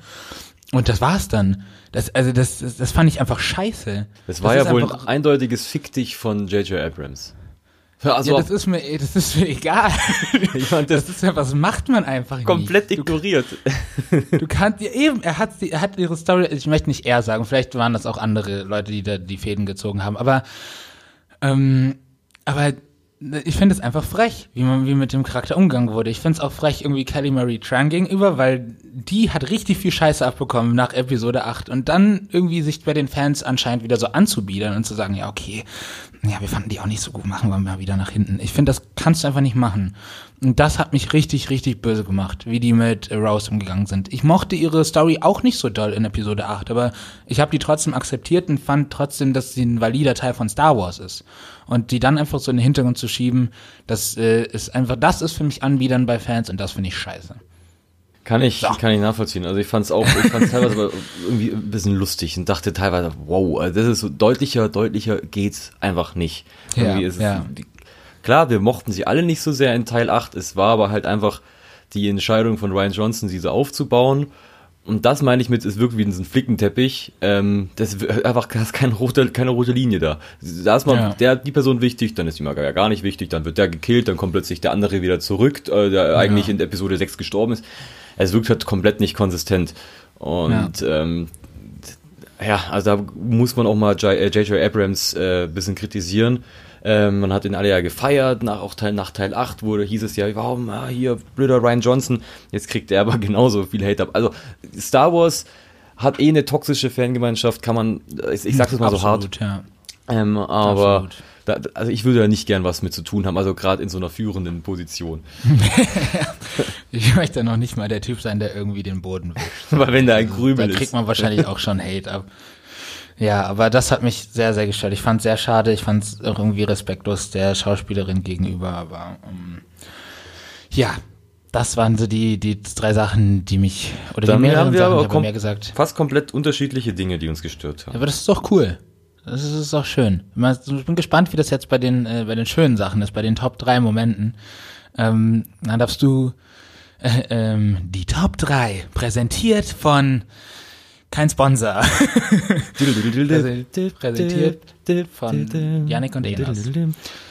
Und das war's dann. Das, also das, das, das fand ich einfach scheiße. Das war ja ist wohl ein eindeutiges Fick dich von J.J. Abrams. Also ja, das ist mir, das ist mir egal. Ich meine, das Das ist ja, was macht man einfach komplett nicht. ignoriert. Du, du kannst, ja, eben, er hat, er hat ihre Story, ich möchte nicht er sagen, vielleicht waren das auch andere Leute, die da die Fäden gezogen haben, aber, ähm, aber ich finde es einfach frech, wie man wie mit dem Charakter umgegangen wurde. Ich finde es auch frech irgendwie Kelly Marie Tran gegenüber, weil die hat richtig viel Scheiße abbekommen nach Episode 8 und dann irgendwie sich bei den Fans anscheinend wieder so anzubiedern und zu sagen, ja, okay, ja, wir fanden die auch nicht so gut, machen wir mal wieder nach hinten. Ich finde, das kannst du einfach nicht machen. Und das hat mich richtig, richtig böse gemacht, wie die mit Rose umgegangen sind. Ich mochte ihre Story auch nicht so doll in Episode 8, aber ich habe die trotzdem akzeptiert und fand trotzdem, dass sie ein valider Teil von Star Wars ist. Und die dann einfach so in den Hintergrund zu schieben, das äh, ist einfach, das ist für mich Anbiedern bei Fans und das finde ich scheiße. Kann ich, kann ich nachvollziehen. Also ich fand es auch, ich fand es teilweise aber irgendwie ein bisschen lustig und dachte teilweise, wow, also das ist so deutlicher, deutlicher geht's einfach nicht. Ja, ist es- ja. die, klar, wir mochten sie alle nicht so sehr in Teil 8. Es war aber halt einfach die Entscheidung von Ryan Johnson, sie so aufzubauen. Und das meine ich mit, es wirkt wie ein Flickenteppich. Ähm, das ist einfach da ist keine rote, keine rote Linie da. Da ist mal Ja. der, die Person wichtig, dann ist die Maga ja gar nicht wichtig, dann wird der gekillt, dann kommt plötzlich der andere wieder zurück, äh, der eigentlich in Episode 6 gestorben ist. Es wirkt halt komplett nicht konsistent. Und ähm, ja, also da muss man auch mal J- äh, J.J. Abrams äh, ein bisschen kritisieren. Ähm, man hat ihn alle ja gefeiert, nach, auch Teil, nach Teil 8 wurde, hieß es ja, warum, ah, hier, blöder Ryan Johnson, jetzt kriegt er aber genauso viel Hate ab. Also Star Wars hat eh eine toxische Fangemeinschaft, kann man, ich, ich sag's jetzt mal so hart, Absolut, Ja. ähm, aber Absolut. Da, also ich würde da nicht gern was mit zu tun haben, also gerade in so einer führenden Position. Ich möchte noch nicht mal der Typ sein, der irgendwie den Boden wischt. Weil wenn da ein Da Grübel kriegt ist. man wahrscheinlich auch schon Hate ab. Ja, aber das hat mich sehr, sehr gestört. Ich fand es sehr schade. Ich fand es auch irgendwie respektlos der Schauspielerin gegenüber. Aber ähm, ja, das waren so die, die drei Sachen, die mich, oder Dann die mehreren haben wir Sachen, aber kom- mehr gesagt. Fast komplett unterschiedliche Dinge, die uns gestört haben. Aber das ist doch cool. Das ist, doch schön. Ich bin gespannt, wie das jetzt bei den, äh, bei den schönen Sachen ist, bei den Top 3 Momenten. Ähm, dann darfst du äh, ähm, die Top 3 präsentiert von kein Sponsor. Präsentiert von Yannick und Enos.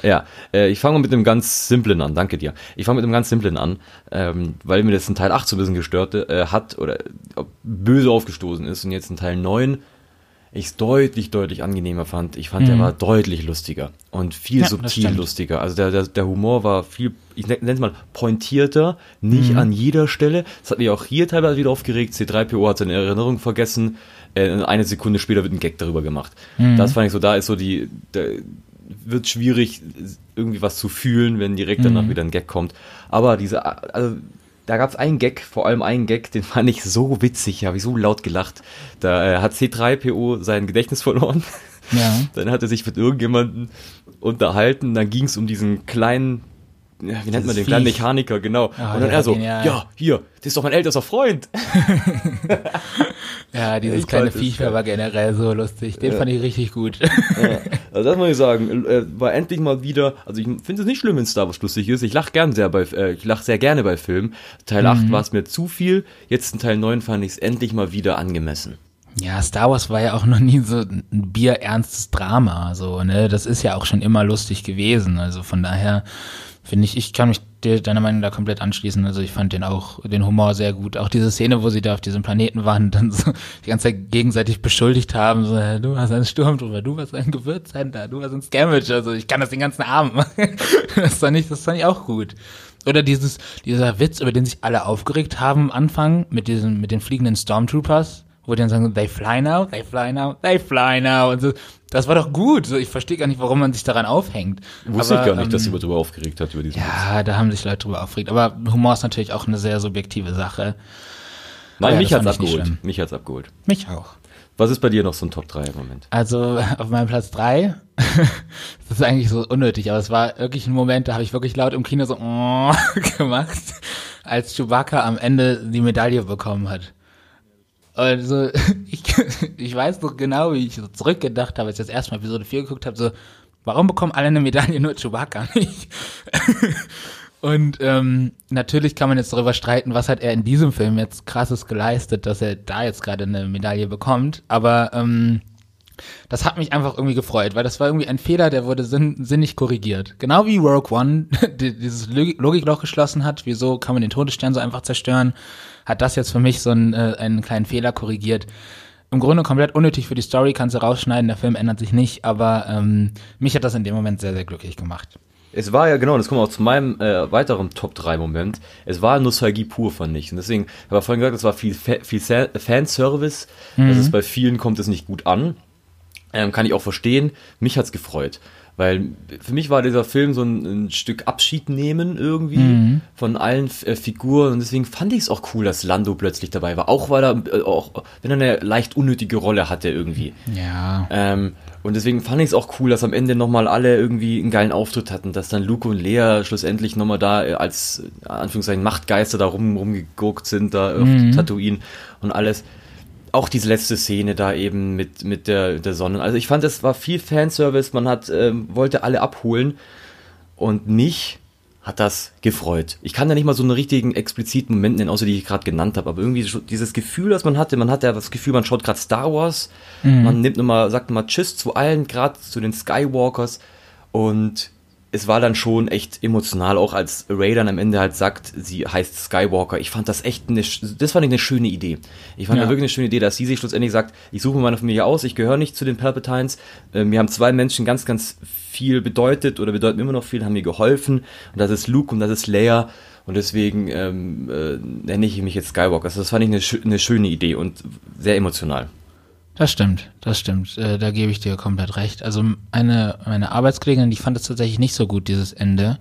Ja, äh, ich fange mit einem ganz simplen an, danke dir. Ich fange mit einem ganz simplen an, ähm, weil mir das in Teil 8 so ein bisschen gestört äh, hat oder böse aufgestoßen ist und jetzt in Teil 9 ich es deutlich, deutlich angenehmer fand. Ich fand, der war deutlich lustiger und viel Mhm. Ja, subtil lustiger. Also der, der, der Humor war viel, ich nenne es mal, pointierter, nicht Mhm. an jeder Stelle. Das hat mich auch hier teilweise wieder aufgeregt. C3PO hat seine Erinnerung vergessen. Äh, eine Sekunde später wird ein Gag darüber gemacht. Mhm. Das fand ich so, da ist so die, der, wird schwierig, irgendwie was zu fühlen, wenn direkt danach Mhm. wieder ein Gag kommt. Aber diese, also da gab es einen Gag, vor allem einen Gag, den fand ich so witzig, habe ich so laut gelacht. Da äh, hat C3PO sein Gedächtnis verloren. Ja. Dann hat er sich mit irgendjemandem unterhalten, dann ging es um diesen kleinen, ja, wie nennt man den, Dieses kleinen Viech. Mechaniker, genau. Ah, und dann er so, ihn, ja, ja. hier, das ist doch mein ältester Freund. Ja, dieses Ich kleine Viech war generell so lustig. Den fand ich richtig gut. Ja, also das muss ich sagen, äh, war endlich mal wieder, also ich finde es nicht schlimm, wenn Star Wars lustig ist. Ich lache gern sehr bei, äh, ich lache sehr gerne bei Filmen. Teil Mhm. 8 war es mir zu viel, jetzt in Teil 9 fand ich es endlich mal wieder angemessen. Ja, Star Wars war ja auch noch nie so ein bierernstes Drama, so, ne? Das ist ja auch schon immer lustig gewesen. Also von daher finde ich, ich kann mich dir deiner Meinung da komplett anschließen. Also ich fand den auch, den Humor sehr gut. Auch diese Szene, wo sie da auf diesem Planeten waren dann so die ganze Zeit gegenseitig beschuldigt haben, so, du hast einen Sturmtruppler, du warst ein Gewürzhändler, du warst ein Scamage. Also ich kann das den ganzen Abend machen. Das fand ich, das fand ich auch gut. Oder dieses, dieser Witz, über den sich alle aufgeregt haben am Anfang mit diesen, mit den fliegenden Stormtroopers, wo die dann sagen, they fly now, they fly now, they fly now und so. Das war doch gut. So, ich verstehe gar nicht, warum man sich daran aufhängt. Wusste Aber, ich gar nicht, ähm, dass sie über drüber aufgeregt hat, über diesen Witz. Ja, da haben sich Leute drüber aufgeregt. Aber Humor ist natürlich auch eine sehr subjektive Sache. Nein, ja, mich hat's abgeholt. Mich hat's abgeholt. Mich auch. Was ist bei dir noch so ein Top 3 im Moment? Also auf meinem Platz drei, das ist eigentlich so unnötig, aber es war wirklich ein Moment, da habe ich wirklich laut im Kino so gemacht, als Chewbacca am Ende die Medaille bekommen hat. Also ich, ich weiß noch genau, wie ich so zurückgedacht habe, als ich das erste Mal Episode 4 geguckt habe, so, warum bekommen alle eine Medaille, nur Chewbacca nicht? Und ähm, natürlich kann man jetzt darüber streiten, was hat er in diesem Film jetzt krasses geleistet, dass er da jetzt gerade eine Medaille bekommt. Aber ähm, Das hat mich einfach irgendwie gefreut, weil das war irgendwie ein Fehler, der wurde sinn sinnig korrigiert. Genau wie Rogue One dieses Logikloch geschlossen hat, wieso kann man den Todesstern so einfach zerstören, hat das jetzt für mich so einen, äh, einen kleinen Fehler korrigiert. Im Grunde komplett unnötig für die Story, kannst du rausschneiden, der Film ändert sich nicht, aber ähm, mich hat das in dem Moment sehr, sehr glücklich gemacht. Es war ja, genau, das kommt auch zu meinem äh, weiteren Top-3-Moment. Es war Nostalgie pur, fand ich. Und deswegen, ich habe vorhin gesagt, es war viel, viel Fanservice. Mhm. Das ist bei vielen kommt es nicht gut an. Ähm, kann ich auch verstehen. Mich hat's gefreut. Weil für mich war dieser Film so ein, ein Stück Abschied nehmen irgendwie mhm. von allen äh, Figuren und deswegen fand ich es auch cool, dass Lando plötzlich dabei war. Auch weil er, äh, auch wenn er eine leicht unnötige Rolle hatte irgendwie. Ja. Ähm, und deswegen fand ich es auch cool, dass am Ende nochmal alle irgendwie einen geilen Auftritt hatten, dass dann Luke und Lea schlussendlich nochmal da äh, als, Anführungszeichen, Machtgeister da rum, rumgeguckt sind, da mhm. auf Tatooine und alles auch diese letzte Szene da eben mit, mit der, der Sonne. Also ich fand, es war viel Fanservice, man hat, ähm, wollte alle abholen und mich hat das gefreut. Ich kann da nicht mal so einen richtigen expliziten Moment nennen, außer die ich gerade genannt habe, aber irgendwie dieses Gefühl, das man hatte, man hat ja das Gefühl, man schaut gerade Star Wars, mhm. man nimmt nochmal, sagt nochmal Tschüss zu allen, gerade zu den Skywalkers und es war dann schon echt emotional, auch als Ray dann am Ende halt sagt, sie heißt Skywalker. Ich fand das echt eine, das fand ich eine schöne Idee. Ich fand ja. da wirklich eine schöne Idee, dass sie sich schlussendlich sagt, ich suche meine Familie aus, ich gehöre nicht zu den Palpatines. Äh, mir haben zwei Menschen ganz, ganz viel bedeutet oder bedeuten immer noch viel, haben mir geholfen. Und das ist Luke und das ist Leia. Und deswegen ähm, äh, nenne ich mich jetzt Skywalker. Also das fand ich eine, eine schöne Idee und sehr emotional. Das stimmt, das stimmt. Äh, da gebe ich dir komplett recht. Also eine meine Arbeitskollegin, die fand es tatsächlich nicht so gut, dieses Ende,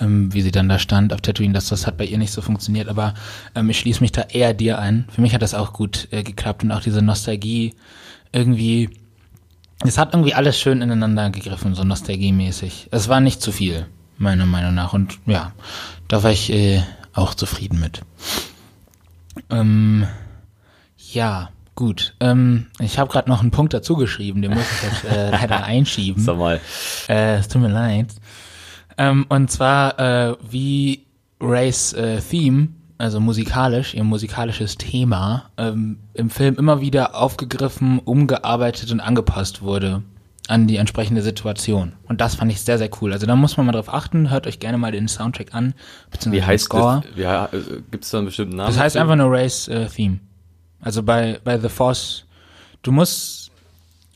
ähm, wie sie dann da stand auf Tatooine, dass das hat bei ihr nicht so funktioniert. Aber ähm, ich schließe mich da eher dir ein. Für mich hat das auch gut äh, geklappt und auch diese Nostalgie irgendwie. Es hat irgendwie alles schön ineinander gegriffen, so nostalgiemäßig. Es war nicht zu viel, meiner Meinung nach. Und ja, da war ich äh, auch zufrieden mit. Ähm, ja, Gut, ähm, ich habe gerade noch einen Punkt dazu geschrieben, den muss ich jetzt äh, leider einschieben. Sag mal. Äh, es tut mir leid. Ähm, und zwar äh, wie Rays äh, Theme, also musikalisch, ihr musikalisches Thema, ähm, im Film immer wieder aufgegriffen, umgearbeitet und angepasst wurde an die entsprechende Situation. Und das fand ich sehr, sehr cool. Also da muss man mal drauf achten. Hört euch gerne mal den Soundtrack an. Wie heißt Score. Das? Wie, äh, Gibt es da einen bestimmten Namen? Das heißt einfach nur Race äh, Theme. Also bei, bei The Force, du musst,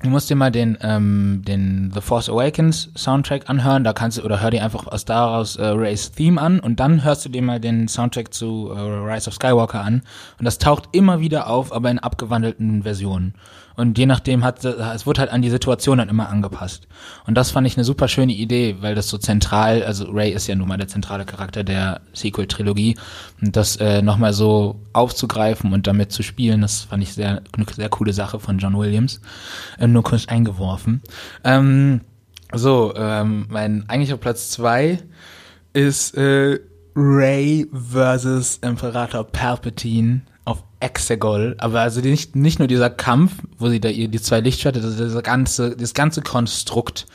du musst dir mal den, ähm, den The Force Awakens Soundtrack anhören, da kannst du, oder hör dir einfach aus daraus äh, Ray's Theme an und dann hörst du dir mal den Soundtrack zu äh, Rise of Skywalker an und das taucht immer wieder auf, aber in abgewandelten Versionen. Und je nachdem hat es wird halt an die Situation dann immer angepasst. Und das fand ich eine super schöne Idee, weil das so zentral, also Ray ist ja nun mal der zentrale Charakter der Sequel-Trilogie. Und das äh, nochmal so aufzugreifen und damit zu spielen, das fand ich sehr, eine sehr coole Sache von John Williams. Äh, nur kurz eingeworfen. Ähm, so, ähm, mein eigentlicher Platz zwei ist äh, Ray versus Imperator Palpatine Exegol, aber also nicht, nicht nur dieser Kampf, wo sie da ihr die zwei Lichtschwerter, das, das ganze, das ganze Konstrukt,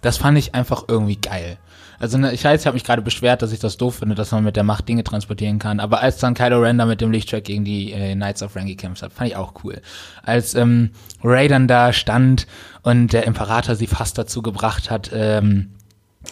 das fand ich einfach irgendwie geil. Also ne, ich weiß, ich habe mich gerade beschwert, dass ich das doof finde, dass man mit der Macht Dinge transportieren kann. Aber als dann Kylo Ren da mit dem Lichtschwert gegen die äh, Knights of Ren gekämpft hat, fand ich auch cool. Als ähm, Ray dann da stand und der Imperator sie fast dazu gebracht hat, ähm,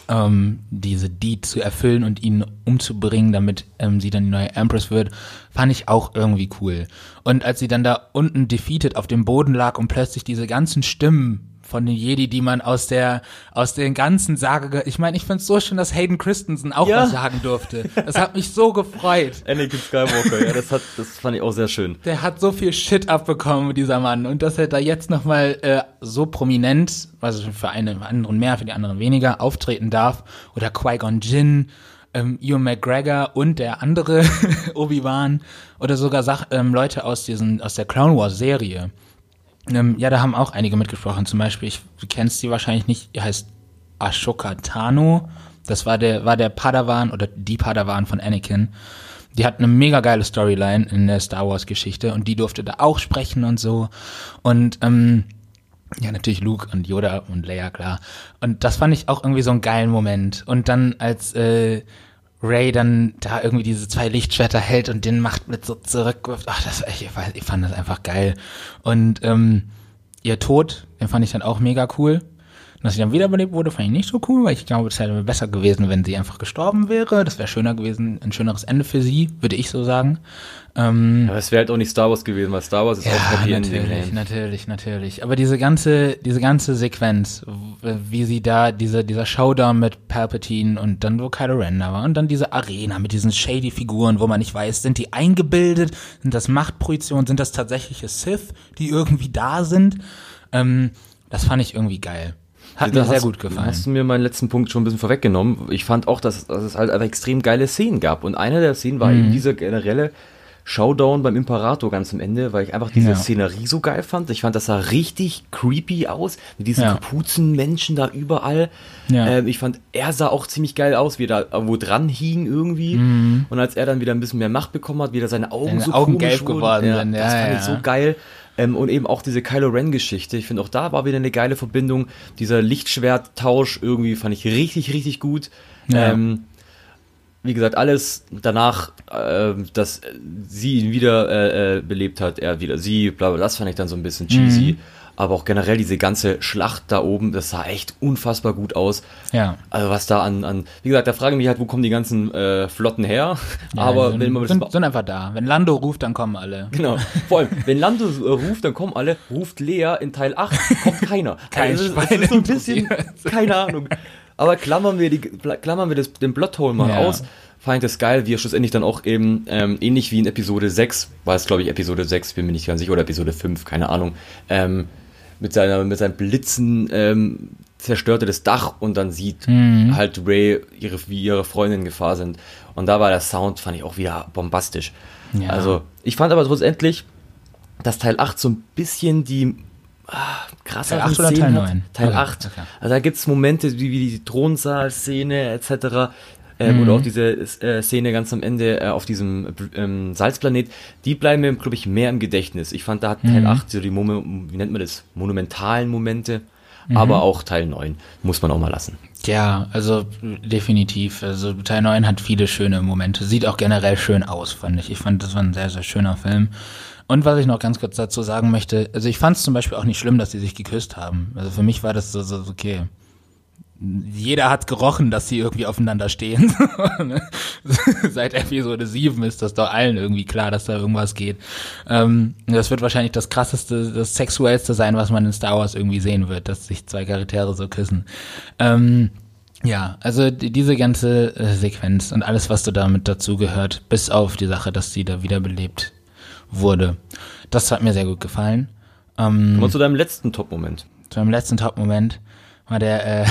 ähm, diese Deed zu erfüllen und ihn umzubringen, damit ähm, sie dann die neue Empress wird, fand ich auch irgendwie cool. Und als sie dann da unten defeated auf dem Boden lag und plötzlich diese ganzen Stimmen von den Jedi, die man aus der aus den ganzen Sage, ich meine, ich find's so schön, dass Hayden Christensen auch ja. was sagen durfte. Das hat mich so gefreut. Anakin Skywalker, ja, das hat das fand ich auch sehr schön. Der hat so viel Shit abbekommen, dieser Mann und dass er da jetzt noch mal äh, so prominent, also für einen anderen mehr, für die anderen weniger auftreten darf oder Qui-Gon Jinn ähm, Ewan McGregor und der andere Obi-Wan oder sogar Sach ähm, Leute aus diesen aus der Clown Wars Serie ähm, ja, da haben auch einige mitgesprochen. Zum Beispiel, ich, du kennst sie wahrscheinlich nicht, er heißt Ashoka Tano. Das war der, war der Padawan oder die Padawan von Anakin. Die hat eine mega geile Storyline in der Star Wars Geschichte und die durfte da auch sprechen und so. Und ähm, ja, natürlich Luke und Yoda und Leia, klar. Und das fand ich auch irgendwie so einen geilen Moment. Und dann als äh, Ray dann da irgendwie diese zwei Lichtschwerter hält und den macht mit so zurückwirft. Ach, das, ich, ich fand das einfach geil. Und ähm, ihr Tod, Den fand ich dann auch mega cool. Dass sie dann wiederbelebt wurde, fand ich nicht so cool, weil ich glaube, es hätte besser gewesen, wenn sie einfach gestorben wäre. Das wäre schöner gewesen, ein schöneres Ende für sie, würde ich so sagen. Ähm, Aber es wäre halt auch nicht Star Wars gewesen, weil Star Wars ist ja, auch Happy natürlich, Ending. Natürlich, natürlich. Aber diese ganze, diese ganze Sequenz, wie sie da, diese, dieser Showdown mit Palpatine und dann wo Kylo Ren da war und dann diese Arena mit diesen shady Figuren, wo man nicht weiß, sind die eingebildet, sind das Machtprojektionen, sind das tatsächliche Sith, die irgendwie da sind. Ähm, das fand ich irgendwie geil. Hat mir sehr gut gefallen. Hast du mir meinen letzten Punkt schon ein bisschen vorweggenommen. Ich fand auch, dass, dass es halt einfach extrem geile Szenen gab. Und eine der Szenen war mhm. eben diese generelle Showdown beim Imperator ganz am Ende, weil ich einfach diese ja. Szenerie so geil fand. Ich fand, das sah richtig creepy aus, mit diesen ja. Kapuzenmenschen da überall. Ja. Ähm, ich fand, er sah auch ziemlich geil aus, wie er da irgendwo dran hing irgendwie. Mhm. Und als er dann wieder ein bisschen mehr Macht bekommen hat, wieder seine Augen seine so Augen gelb geworden sind. Ja, das fand ich so geil. Ähm, und eben auch diese Kylo Ren-Geschichte. Ich finde auch da war wieder eine geile Verbindung. Dieser Lichtschwerttausch irgendwie fand ich richtig, richtig gut. Ja. Ähm, wie gesagt, alles danach, äh, dass sie ihn wieder äh, äh, belebt hat, er wieder sie, bla bla, das fand ich dann so ein bisschen cheesy. Mhm aber auch generell diese ganze Schlacht da oben, das sah echt unfassbar gut aus. Ja. Also was da an, an wie gesagt, da fragen mich halt, wo kommen die ganzen äh, Flotten her? Ja, aber wenn man sind, sind einfach da. Wenn Lando ruft, dann kommen alle. Genau. Vor allem, wenn Lando äh, ruft, dann kommen alle. Ruft Lea in Teil 8, kommt keiner. Kein also, das, ist so ein bisschen, keine Ahnung. Aber klammern wir, die, klammern wir das, den Plothole mal ja. aus ich das geil, wie er schlussendlich dann auch eben, ähm, ähnlich wie in Episode 6, war es glaube ich Episode 6, bin mir nicht ganz sicher, oder Episode 5, keine Ahnung, ähm, mit seiner mit seinen Blitzen ähm, zerstörte das Dach und dann sieht mhm. halt Ray ihre wie ihre Freunde in Gefahr sind und da war der Sound fand ich auch wieder bombastisch. Ja. Also, ich fand aber schlussendlich dass Teil 8 so ein bisschen die ah, krasser Teil 8 oder Teil 9? Teil okay. 8. Okay. Also da gibt es Momente wie, wie die Thronsaal-Szene etc., ähm, mhm. oder auch diese äh, Szene ganz am Ende äh, auf diesem ähm, Salzplanet, die bleiben mir, glaube ich, mehr im Gedächtnis. Ich fand, da hat Teil mhm. 8 so die, Mom wie nennt man das, monumentalen Momente, mhm. aber auch Teil 9 muss man auch mal lassen. Ja, also definitiv. Also Teil 9 hat viele schöne Momente. Sieht auch generell schön aus, fand ich. Ich fand, das war ein sehr, sehr schöner Film. Und was ich noch ganz kurz dazu sagen möchte, also ich fand es zum Beispiel auch nicht schlimm, dass sie sich geküsst haben. Also für mich war das so, so okay jeder hat gerochen, dass sie irgendwie aufeinander stehen. Seit Episode 7 ist das doch allen irgendwie klar, dass da irgendwas geht. Ähm, das wird wahrscheinlich das krasseste, das sexuellste sein, was man in Star Wars irgendwie sehen wird, dass sich zwei Charaktere so küssen. Ähm, ja, also diese ganze äh, Sequenz und alles, was du damit dazu gehört, bis auf die Sache, dass sie da wiederbelebt wurde. Das hat mir sehr gut gefallen. Ähm, Kommen wir zu deinem letzten Top-Moment. Zu deinem letzten Top-Moment war der äh,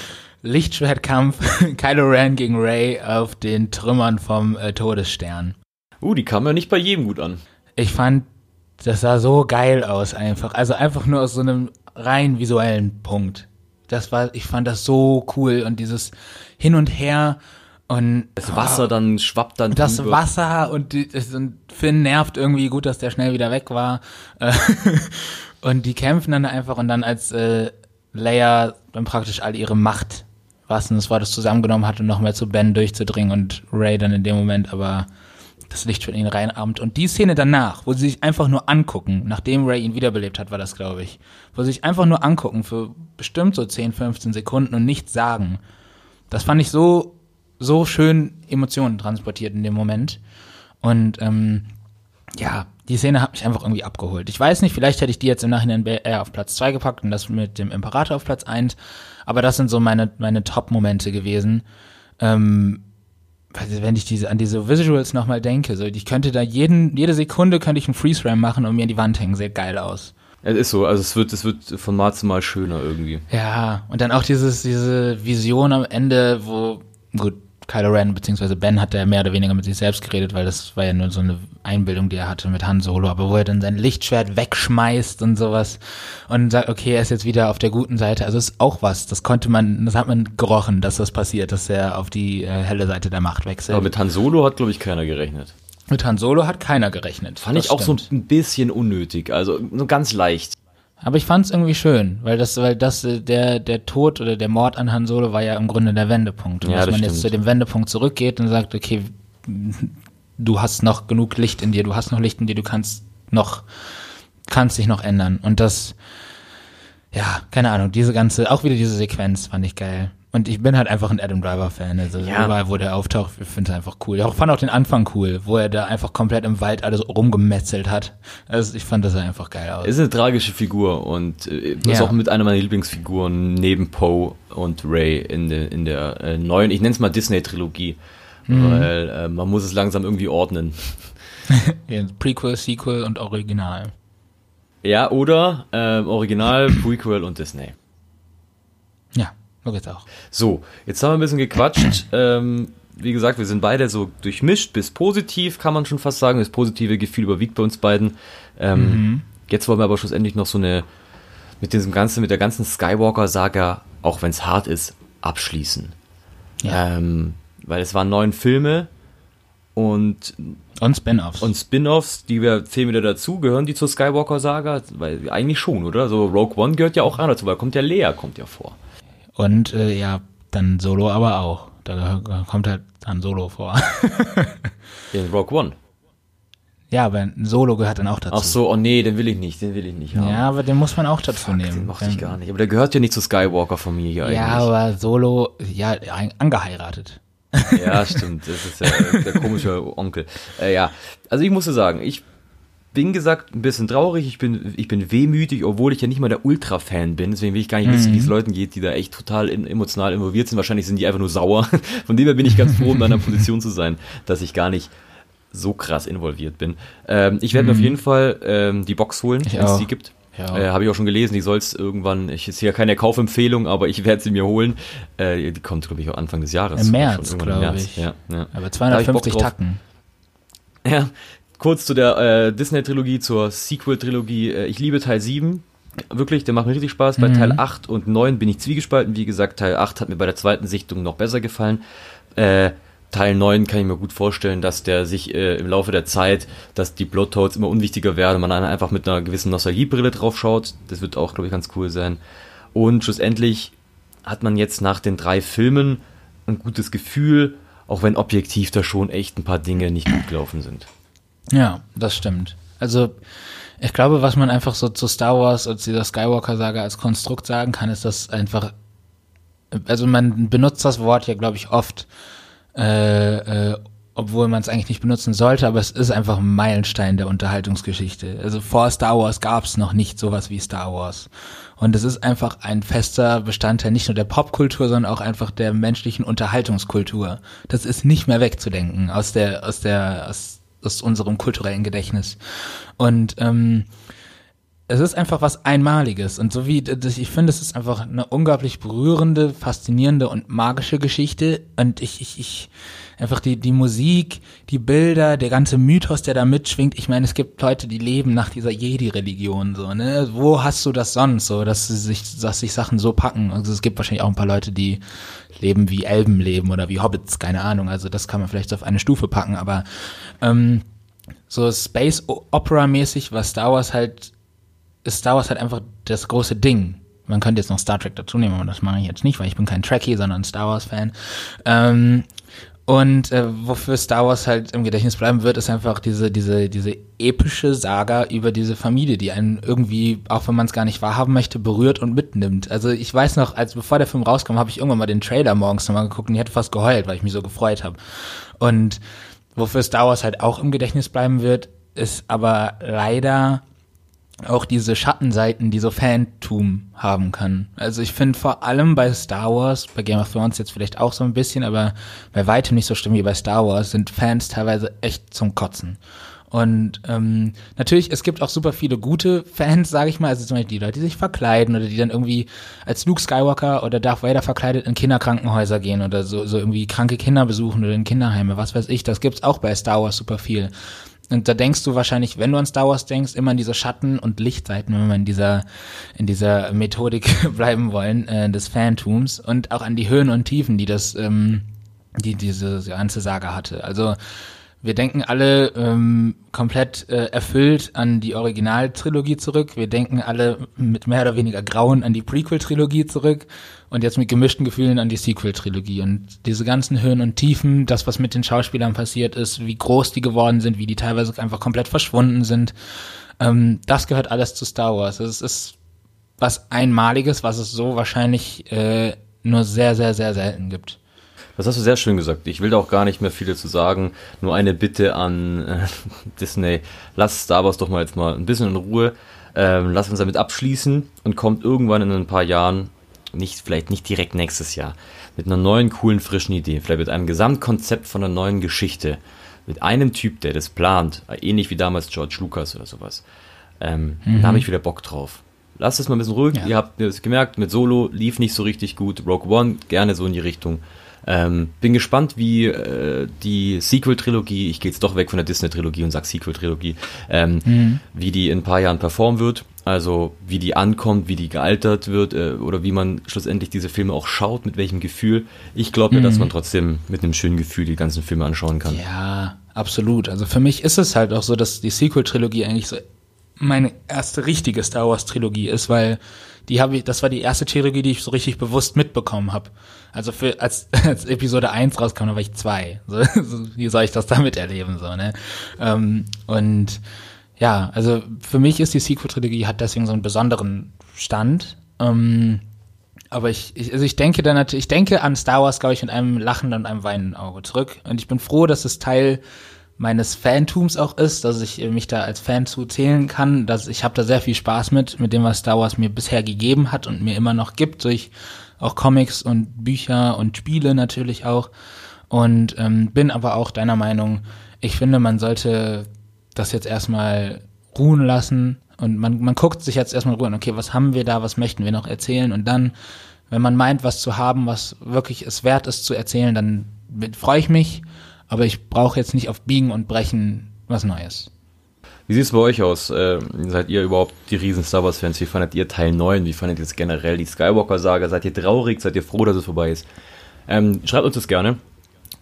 Lichtschwertkampf Kylo Ren gegen Ray auf den Trümmern vom äh, Todesstern. Uh, die kam ja nicht bei jedem gut an. Ich fand, das sah so geil aus einfach. Also einfach nur aus so einem rein visuellen Punkt. Das war, ich fand das so cool und dieses Hin und Her und das Wasser oh, dann schwappt dann das drüber. Wasser und, die, und Finn nervt irgendwie gut, dass der schnell wieder weg war und die kämpfen dann einfach und dann als äh, Leia dann praktisch all ihre Macht, was denn das war, das zusammengenommen hat, um noch mehr zu Ben durchzudringen und Ray dann in dem Moment aber das Licht von ihnen reinarmt. Und die Szene danach, wo sie sich einfach nur angucken, nachdem Ray ihn wiederbelebt hat, war das, glaube ich, wo sie sich einfach nur angucken für bestimmt so 10, 15 Sekunden und nichts sagen. Das fand ich so, so schön Emotionen transportiert in dem Moment. Und ähm, ja, die Szene hat mich einfach irgendwie abgeholt. Ich weiß nicht, vielleicht hätte ich die jetzt im Nachhinein eher auf Platz zwei gepackt und das mit dem Imperator auf Platz eins. Aber das sind so meine, meine Top-Momente gewesen. Ähm, wenn ich diese, an diese Visuals nochmal denke, so, ich könnte da jeden, jede Sekunde könnte ich einen Freeze-Ram machen und mir in die Wand hängen. Sieht geil aus. Es ist so, also es wird, es wird von Mal zu Mal schöner irgendwie. Ja, und dann auch dieses, diese Vision am Ende, wo, gut, Kylo Ren bzw. Ben hat ja mehr oder weniger mit sich selbst geredet, weil das war ja nur so eine Einbildung, die er hatte mit Han Solo, aber wo er dann sein Lichtschwert wegschmeißt und sowas und sagt, okay, er ist jetzt wieder auf der guten Seite. Also ist auch was, das konnte man, das hat man gerochen, dass das passiert, dass er auf die äh, helle Seite der Macht wechselt. Aber mit Han Solo hat, glaube ich, keiner gerechnet. Mit Han Solo hat keiner gerechnet. Fand ich auch stimmt. so ein bisschen unnötig, also nur ganz leicht. Aber ich fand es irgendwie schön, weil das, weil das, äh, der, der Tod oder der Mord an Han Solo war ja im Grunde der Wendepunkt. Und ja, dass man stimmt. jetzt zu dem Wendepunkt zurückgeht und sagt, okay, du hast noch genug Licht in dir, du hast noch Licht in dir, du kannst noch, kannst dich noch ändern. Und das, ja, keine Ahnung, diese ganze, auch wieder diese Sequenz fand ich geil. Und ich bin halt einfach ein Adam Driver-Fan. Also Ja. überall, wo der auftaucht, ich finde es einfach cool. Ich fand auch den Anfang cool, wo er da einfach komplett im Wald alles rumgemetzelt hat. Also ich fand das einfach geil aus. Ist eine tragische Figur und äh, ist Ja. auch mit einer meiner Lieblingsfiguren neben Poe und Ray in, de, in der äh, neuen, ich nenne es mal Disney-Trilogie, Mhm. weil äh, man muss es langsam irgendwie ordnen. Prequel, Sequel und Original. Ja, oder ähm, Original, Prequel und Disney. Geht's auch. So, jetzt haben wir ein bisschen gequatscht. Ähm, wie gesagt, wir sind beide so durchmischt bis positiv, kann man schon fast sagen. Das positive Gefühl überwiegt bei uns beiden. Ähm, Jetzt wollen wir aber schlussendlich noch so eine, mit diesem ganzen, mit der ganzen Skywalker-Saga, auch wenn es hart ist, abschließen. Ja. Ähm, weil es waren neun Filme und, Und Spin-Offs. und Spin-offs, die wir zählen wieder dazu. Gehören die zur Skywalker-Saga? Weil eigentlich schon, oder? So Rogue One gehört ja auch an dazu, weil kommt ja Leia, kommt ja vor. Und äh, ja, dann Solo aber auch. Da kommt halt dann Solo vor. In Rogue One. ja, aber ein Solo gehört dann auch dazu. Ach so, oh nee, den will ich nicht, den will ich nicht haben. Ja, aber den muss man auch dazu Fuck, nehmen. den mochte ich gar nicht. Aber der gehört ja nicht zur Skywalker-Familie eigentlich. Ja, aber Solo, ja, angeheiratet. Ja, stimmt. Das ist ja der komische Onkel. Äh, ja, also ich musste sagen, ich bin gesagt ein bisschen traurig, ich bin, ich bin wehmütig, obwohl ich ja nicht mal der Ultra-Fan bin. Deswegen will ich gar nicht wissen, wie es Leuten geht, die da echt total in, emotional involviert sind. Wahrscheinlich sind die einfach nur sauer. Von dem her bin ich ganz froh, in meiner Position zu sein, dass ich gar nicht so krass involviert bin. Ähm, ich werde mir auf jeden Fall ähm, die Box holen, wenn es die gibt. Ja. Äh, Habe ich auch schon gelesen, die soll es irgendwann, ich ist hier keine Kaufempfehlung, aber ich werde sie mir holen. Äh, die kommt, glaube ich, auch Anfang des Jahres. Im März, glaube März. ich. Ja, ja. Aber Da hab ich Bock 250 drauf. Tacken. Ja, kurz zu der äh, Disney-Trilogie, zur Sequel-Trilogie. Äh, ich liebe Teil 7. Wirklich, der macht mir richtig Spaß. Bei Mhm. Teil 8 und 9 bin ich zwiegespalten. Wie gesagt, Teil 8 hat mir bei der zweiten Sichtung noch besser gefallen. Äh, Teil 9 kann ich mir gut vorstellen, dass der sich äh, im Laufe der Zeit, dass die Plot-Holes immer unwichtiger werden, man dann einfach mit einer gewissen Nostalgiebrille drauf schaut. Das wird auch, glaube ich, ganz cool sein. Und schlussendlich hat man jetzt nach den drei Filmen ein gutes Gefühl, auch wenn objektiv da schon echt ein paar Dinge nicht gut gelaufen sind. Ja, das stimmt. Also, ich glaube, was man einfach so zu Star Wars und dieser Skywalker-Saga als Konstrukt sagen kann, ist, dass einfach, also man benutzt das Wort ja, glaube ich, oft, äh, äh, obwohl man es eigentlich nicht benutzen sollte, aber es ist einfach ein Meilenstein der Unterhaltungsgeschichte. Also vor Star Wars gab es noch nicht sowas wie Star Wars. Und es ist einfach ein fester Bestandteil nicht nur der Popkultur, sondern auch einfach der menschlichen Unterhaltungskultur. Das ist nicht mehr wegzudenken aus der, aus der, aus, aus unserem kulturellen Gedächtnis. Und ähm, es ist einfach was Einmaliges und so wie ich finde, es ist einfach eine unglaublich berührende, faszinierende und magische Geschichte und ich ich ich einfach die die Musik, die Bilder, der ganze Mythos, der da mitschwingt. Ich meine, es gibt Leute, die leben nach dieser Jedi-Religion so, ne? Wo hast du das sonst so, dass sich dass sich Sachen so packen? Also es gibt wahrscheinlich auch ein paar Leute, die leben wie Elben leben oder wie Hobbits, keine Ahnung. Also das kann man vielleicht auf eine Stufe packen, aber ähm, so Space Opera mäßig, was Star Wars halt ist Star Wars halt einfach das große Ding. Man könnte jetzt noch Star Trek dazu nehmen, aber das mache ich jetzt nicht, weil ich bin kein Trekkie, sondern Star Wars Fan. Ähm, und äh, wofür Star Wars halt im Gedächtnis bleiben wird, ist einfach diese diese diese epische Saga über diese Familie, die einen irgendwie, auch wenn man es gar nicht wahrhaben möchte, berührt und mitnimmt. Also ich weiß noch, als bevor der Film rauskam, habe ich irgendwann mal den Trailer morgens nochmal geguckt und ich hätte fast geheult, weil ich mich so gefreut habe. Und wofür Star Wars halt auch im Gedächtnis bleiben wird, ist aber leider auch diese Schattenseiten, die so Fantum haben kann. Also ich finde vor allem bei Star Wars, bei Game of Thrones jetzt vielleicht auch so ein bisschen, aber bei weitem nicht so schlimm wie bei Star Wars, sind Fans teilweise echt zum Kotzen. Und ähm, natürlich, es gibt auch super viele gute Fans, sage ich mal, also zum Beispiel die Leute, die sich verkleiden oder die dann irgendwie als Luke Skywalker oder Darth Vader verkleidet in Kinderkrankenhäuser gehen oder so, so irgendwie kranke Kinder besuchen oder in Kinderheime, was weiß ich. Das gibt's auch bei Star Wars super viel. Und da denkst du wahrscheinlich, wenn du an Star Wars denkst, immer an diese Schatten- und Lichtseiten, wenn wir in dieser, in dieser Methodik bleiben wollen, äh, des Fantums und auch an die Höhen und Tiefen, die das, ähm, die diese ganze Saga hatte. Also wir denken alle ähm, komplett äh, erfüllt an die Originaltrilogie zurück. Wir denken alle mit mehr oder weniger Grauen an die Prequel-Trilogie zurück und jetzt mit gemischten Gefühlen an die Sequel-Trilogie. Und diese ganzen Höhen und Tiefen, das, was mit den Schauspielern passiert ist, wie groß die geworden sind, wie die teilweise einfach komplett verschwunden sind, ähm, das gehört alles zu Star Wars. Es ist was Einmaliges, was es so wahrscheinlich äh, nur sehr, sehr, sehr selten gibt. Das hast du sehr schön gesagt. Ich will da auch gar nicht mehr viel dazu sagen. Nur eine Bitte an äh, Disney. Lass Star Wars doch mal jetzt mal ein bisschen in Ruhe. Ähm, lass uns damit abschließen und kommt irgendwann in ein paar Jahren, nicht, vielleicht nicht direkt nächstes Jahr, mit einer neuen, coolen, frischen Idee. Vielleicht mit einem Gesamtkonzept von einer neuen Geschichte. Mit einem Typ, der das plant. Ähnlich wie damals George Lucas oder sowas. Ähm, mhm. Da habe ich wieder Bock drauf. Lasst es mal ein bisschen ruhig. Ja. Ihr habt es gemerkt, mit Solo lief nicht so richtig gut. Rogue One gerne so in die Richtung. Ähm, bin gespannt, wie äh, die Sequel-Trilogie, ich gehe jetzt doch weg von der Disney-Trilogie und sag Sequel-Trilogie, ähm, mhm. wie die in ein paar Jahren performen wird. Also wie die ankommt, wie die gealtert wird äh, oder wie man schlussendlich diese Filme auch schaut, mit welchem Gefühl. Ich glaube ja, mhm. dass man trotzdem mit einem schönen Gefühl die ganzen Filme anschauen kann. Ja, absolut. Also für mich ist es halt auch so, dass die Sequel-Trilogie eigentlich so meine erste richtige Star Wars Trilogie ist, weil die habe ich, das war die erste Trilogie, die ich so richtig bewusst mitbekommen habe. Also für als, als Episode 1 rauskam, da war ich zwei. So, so, wie soll ich das damit erleben? So, ne? Ähm, und ja, also für mich ist die Sequel-Trilogie hat deswegen so einen besonderen Stand. Ähm, aber ich, ich, also ich denke dann natürlich, ich denke an Star Wars, glaube ich, mit einem lachenden und einem weinenden Auge zurück. Und ich bin froh, dass es Teil meines Fantums auch ist, dass ich mich da als Fan zuzählen kann, dass ich habe da sehr viel Spaß mit, mit dem, was Star Wars mir bisher gegeben hat und mir immer noch gibt, durch auch Comics und Bücher und Spiele natürlich auch. Und ähm, bin aber auch deiner Meinung, ich finde, man sollte das jetzt erstmal ruhen lassen und man, man guckt sich jetzt erstmal ruhen, okay, was haben wir da, was möchten wir noch erzählen und dann, wenn man meint, was zu haben, was wirklich es wert ist zu erzählen, dann freue ich mich aber ich brauche jetzt nicht auf Biegen und Brechen was Neues. Wie sieht es bei euch aus? Äh, seid ihr überhaupt die riesen Star Wars Fans? Wie fandet ihr Teil 9? Wie fandet ihr jetzt generell die Skywalker-Sage? Seid ihr traurig? Seid ihr froh, dass es vorbei ist? Ähm, schreibt uns das gerne.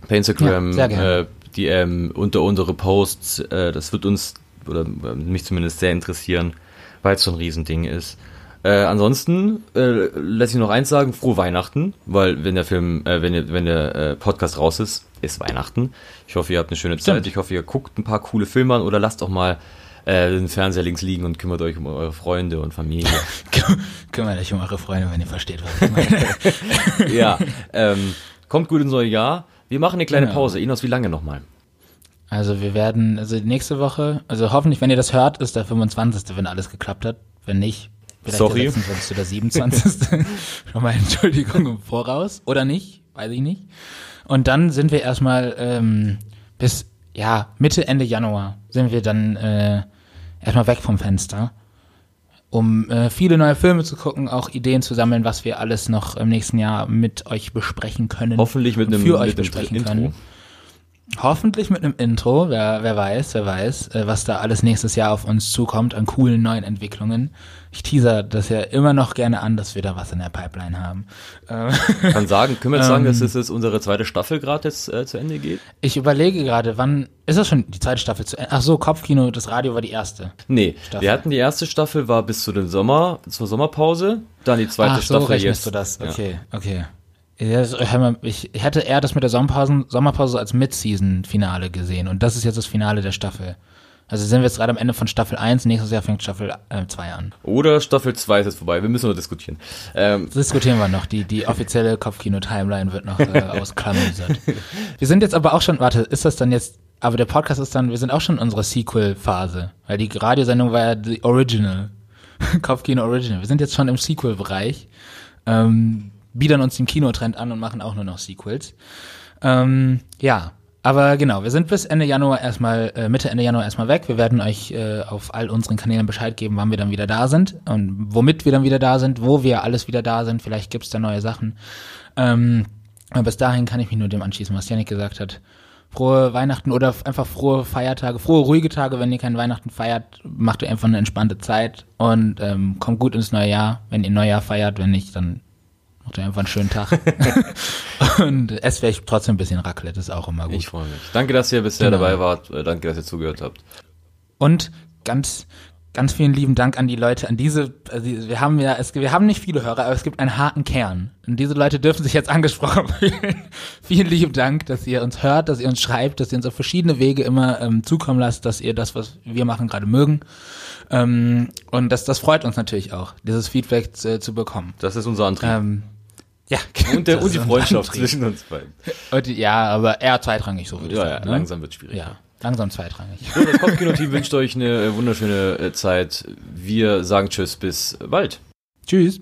Per Instagram, ja, äh, DM, unter unsere Posts. Äh, das wird uns, oder äh, mich zumindest sehr interessieren, weil es so ein Riesending ist. Äh, ansonsten äh, lässt sich noch eins sagen, frohe Weihnachten, weil wenn der Film, äh, wenn, wenn der äh, Podcast raus ist, ist Weihnachten. Ich hoffe, ihr habt eine schöne Stimmt. Zeit. Ich hoffe, ihr guckt ein paar coole Filme an oder lasst auch mal äh, den Fernseher links liegen und kümmert euch um eure Freunde und Familie. kümmert euch um eure Freunde, wenn ihr versteht, was ich meine. ja, ähm, kommt gut ins neue Jahr. Wir machen eine kleine genau. Pause. Inos, wie lange nochmal? Also wir werden, also nächste Woche, also hoffentlich, wenn ihr das hört, ist der 25., wenn alles geklappt hat. Wenn nicht, Vielleicht Sorry. der 26. oder 27. Schon mal Entschuldigung im Voraus. Oder nicht, weiß ich nicht. Und dann sind wir erstmal ähm, bis ja Mitte, Ende Januar sind wir dann äh, erstmal weg vom Fenster, um äh, viele neue Filme zu gucken, auch Ideen zu sammeln, was wir alles noch im nächsten Jahr mit euch besprechen können. Hoffentlich mit einem, für euch mit besprechen Intro. können. Hoffentlich mit einem Intro, wer, wer weiß, wer weiß, äh, was da alles nächstes Jahr auf uns zukommt an coolen neuen Entwicklungen. Ich teaser das ja immer noch gerne an, dass wir da was in der Pipeline haben. Ähm, Kann sagen, können wir jetzt sagen, dass es jetzt unsere zweite Staffel gerade jetzt äh, zu Ende geht? Ich überlege gerade, wann ist das schon die zweite Staffel zu Ende? Ach so, Kopfkino, das Radio war die erste. Nee, Staffel. wir hatten die erste Staffel war bis zu den Sommer, zur Sommerpause, dann die zweite Ach, so Staffel rechnest jetzt. du das? Okay, ja. okay. Ich hätte eher das mit der Sommerpause, Sommerpause als Mid-Season-Finale gesehen und das ist jetzt das Finale der Staffel. Also sind wir jetzt gerade am Ende von Staffel 1, nächstes Jahr fängt Staffel äh, 2 an. Oder Staffel 2 ist jetzt vorbei, wir müssen noch diskutieren. Ähm. Diskutieren wir noch, die, die offizielle Kopfkino-Timeline wird noch äh, ausklamüsert. wir sind jetzt aber auch schon, warte, ist das dann jetzt, aber der Podcast ist dann, wir sind auch schon in unserer Sequel-Phase, weil die Radiosendung war ja die Original, Kopfkino Original. Wir sind jetzt schon im Sequel-Bereich. Ähm, biedern uns den Kinotrend an und machen auch nur noch Sequels. Ähm, ja, aber genau, wir sind bis Ende Januar erstmal, äh, Mitte Ende Januar erstmal weg. Wir werden euch äh, auf all unseren Kanälen Bescheid geben, wann wir dann wieder da sind und womit wir dann wieder da sind, wo wir alles wieder da sind. Vielleicht gibt's da neue Sachen. Ähm, aber bis dahin kann ich mich nur dem anschließen, was Janik gesagt hat. Frohe Weihnachten oder einfach frohe Feiertage, frohe ruhige Tage, wenn ihr kein Weihnachten feiert, macht ihr einfach eine entspannte Zeit und ähm, kommt gut ins neue Jahr. Wenn ihr Neujahr feiert, wenn nicht, dann Macht einfach einen schönen Tag. und es wäre trotzdem ein bisschen Raclette, ist auch immer gut. Ich freue mich. Danke, dass ihr bisher genau. dabei wart. Äh, danke, dass ihr zugehört habt. Und ganz, ganz vielen lieben Dank an die Leute, an diese, also wir haben ja, es, wir haben nicht viele Hörer, aber es gibt einen harten Kern. Und diese Leute dürfen sich jetzt angesprochen fühlen. vielen lieben Dank, dass ihr uns hört, dass ihr uns schreibt, dass ihr uns auf verschiedene Wege immer ähm, zukommen lasst, dass ihr das, was wir machen, gerade mögen. Ähm, und das, das freut uns natürlich auch, dieses Feedback zu, zu bekommen. Das ist unser Antrieb. Ähm, ja, und, der, und die Freundschaft zwischen uns beiden. Ja, aber eher zweitrangig, so würde ich Ja, ja, sagen. ne? langsam wird schwierig. Ja, langsam zweitrangig. So, das Kopfkino-Team wünscht euch eine äh, wunderschöne äh, Zeit. Wir sagen Tschüss, bis bald. Tschüss.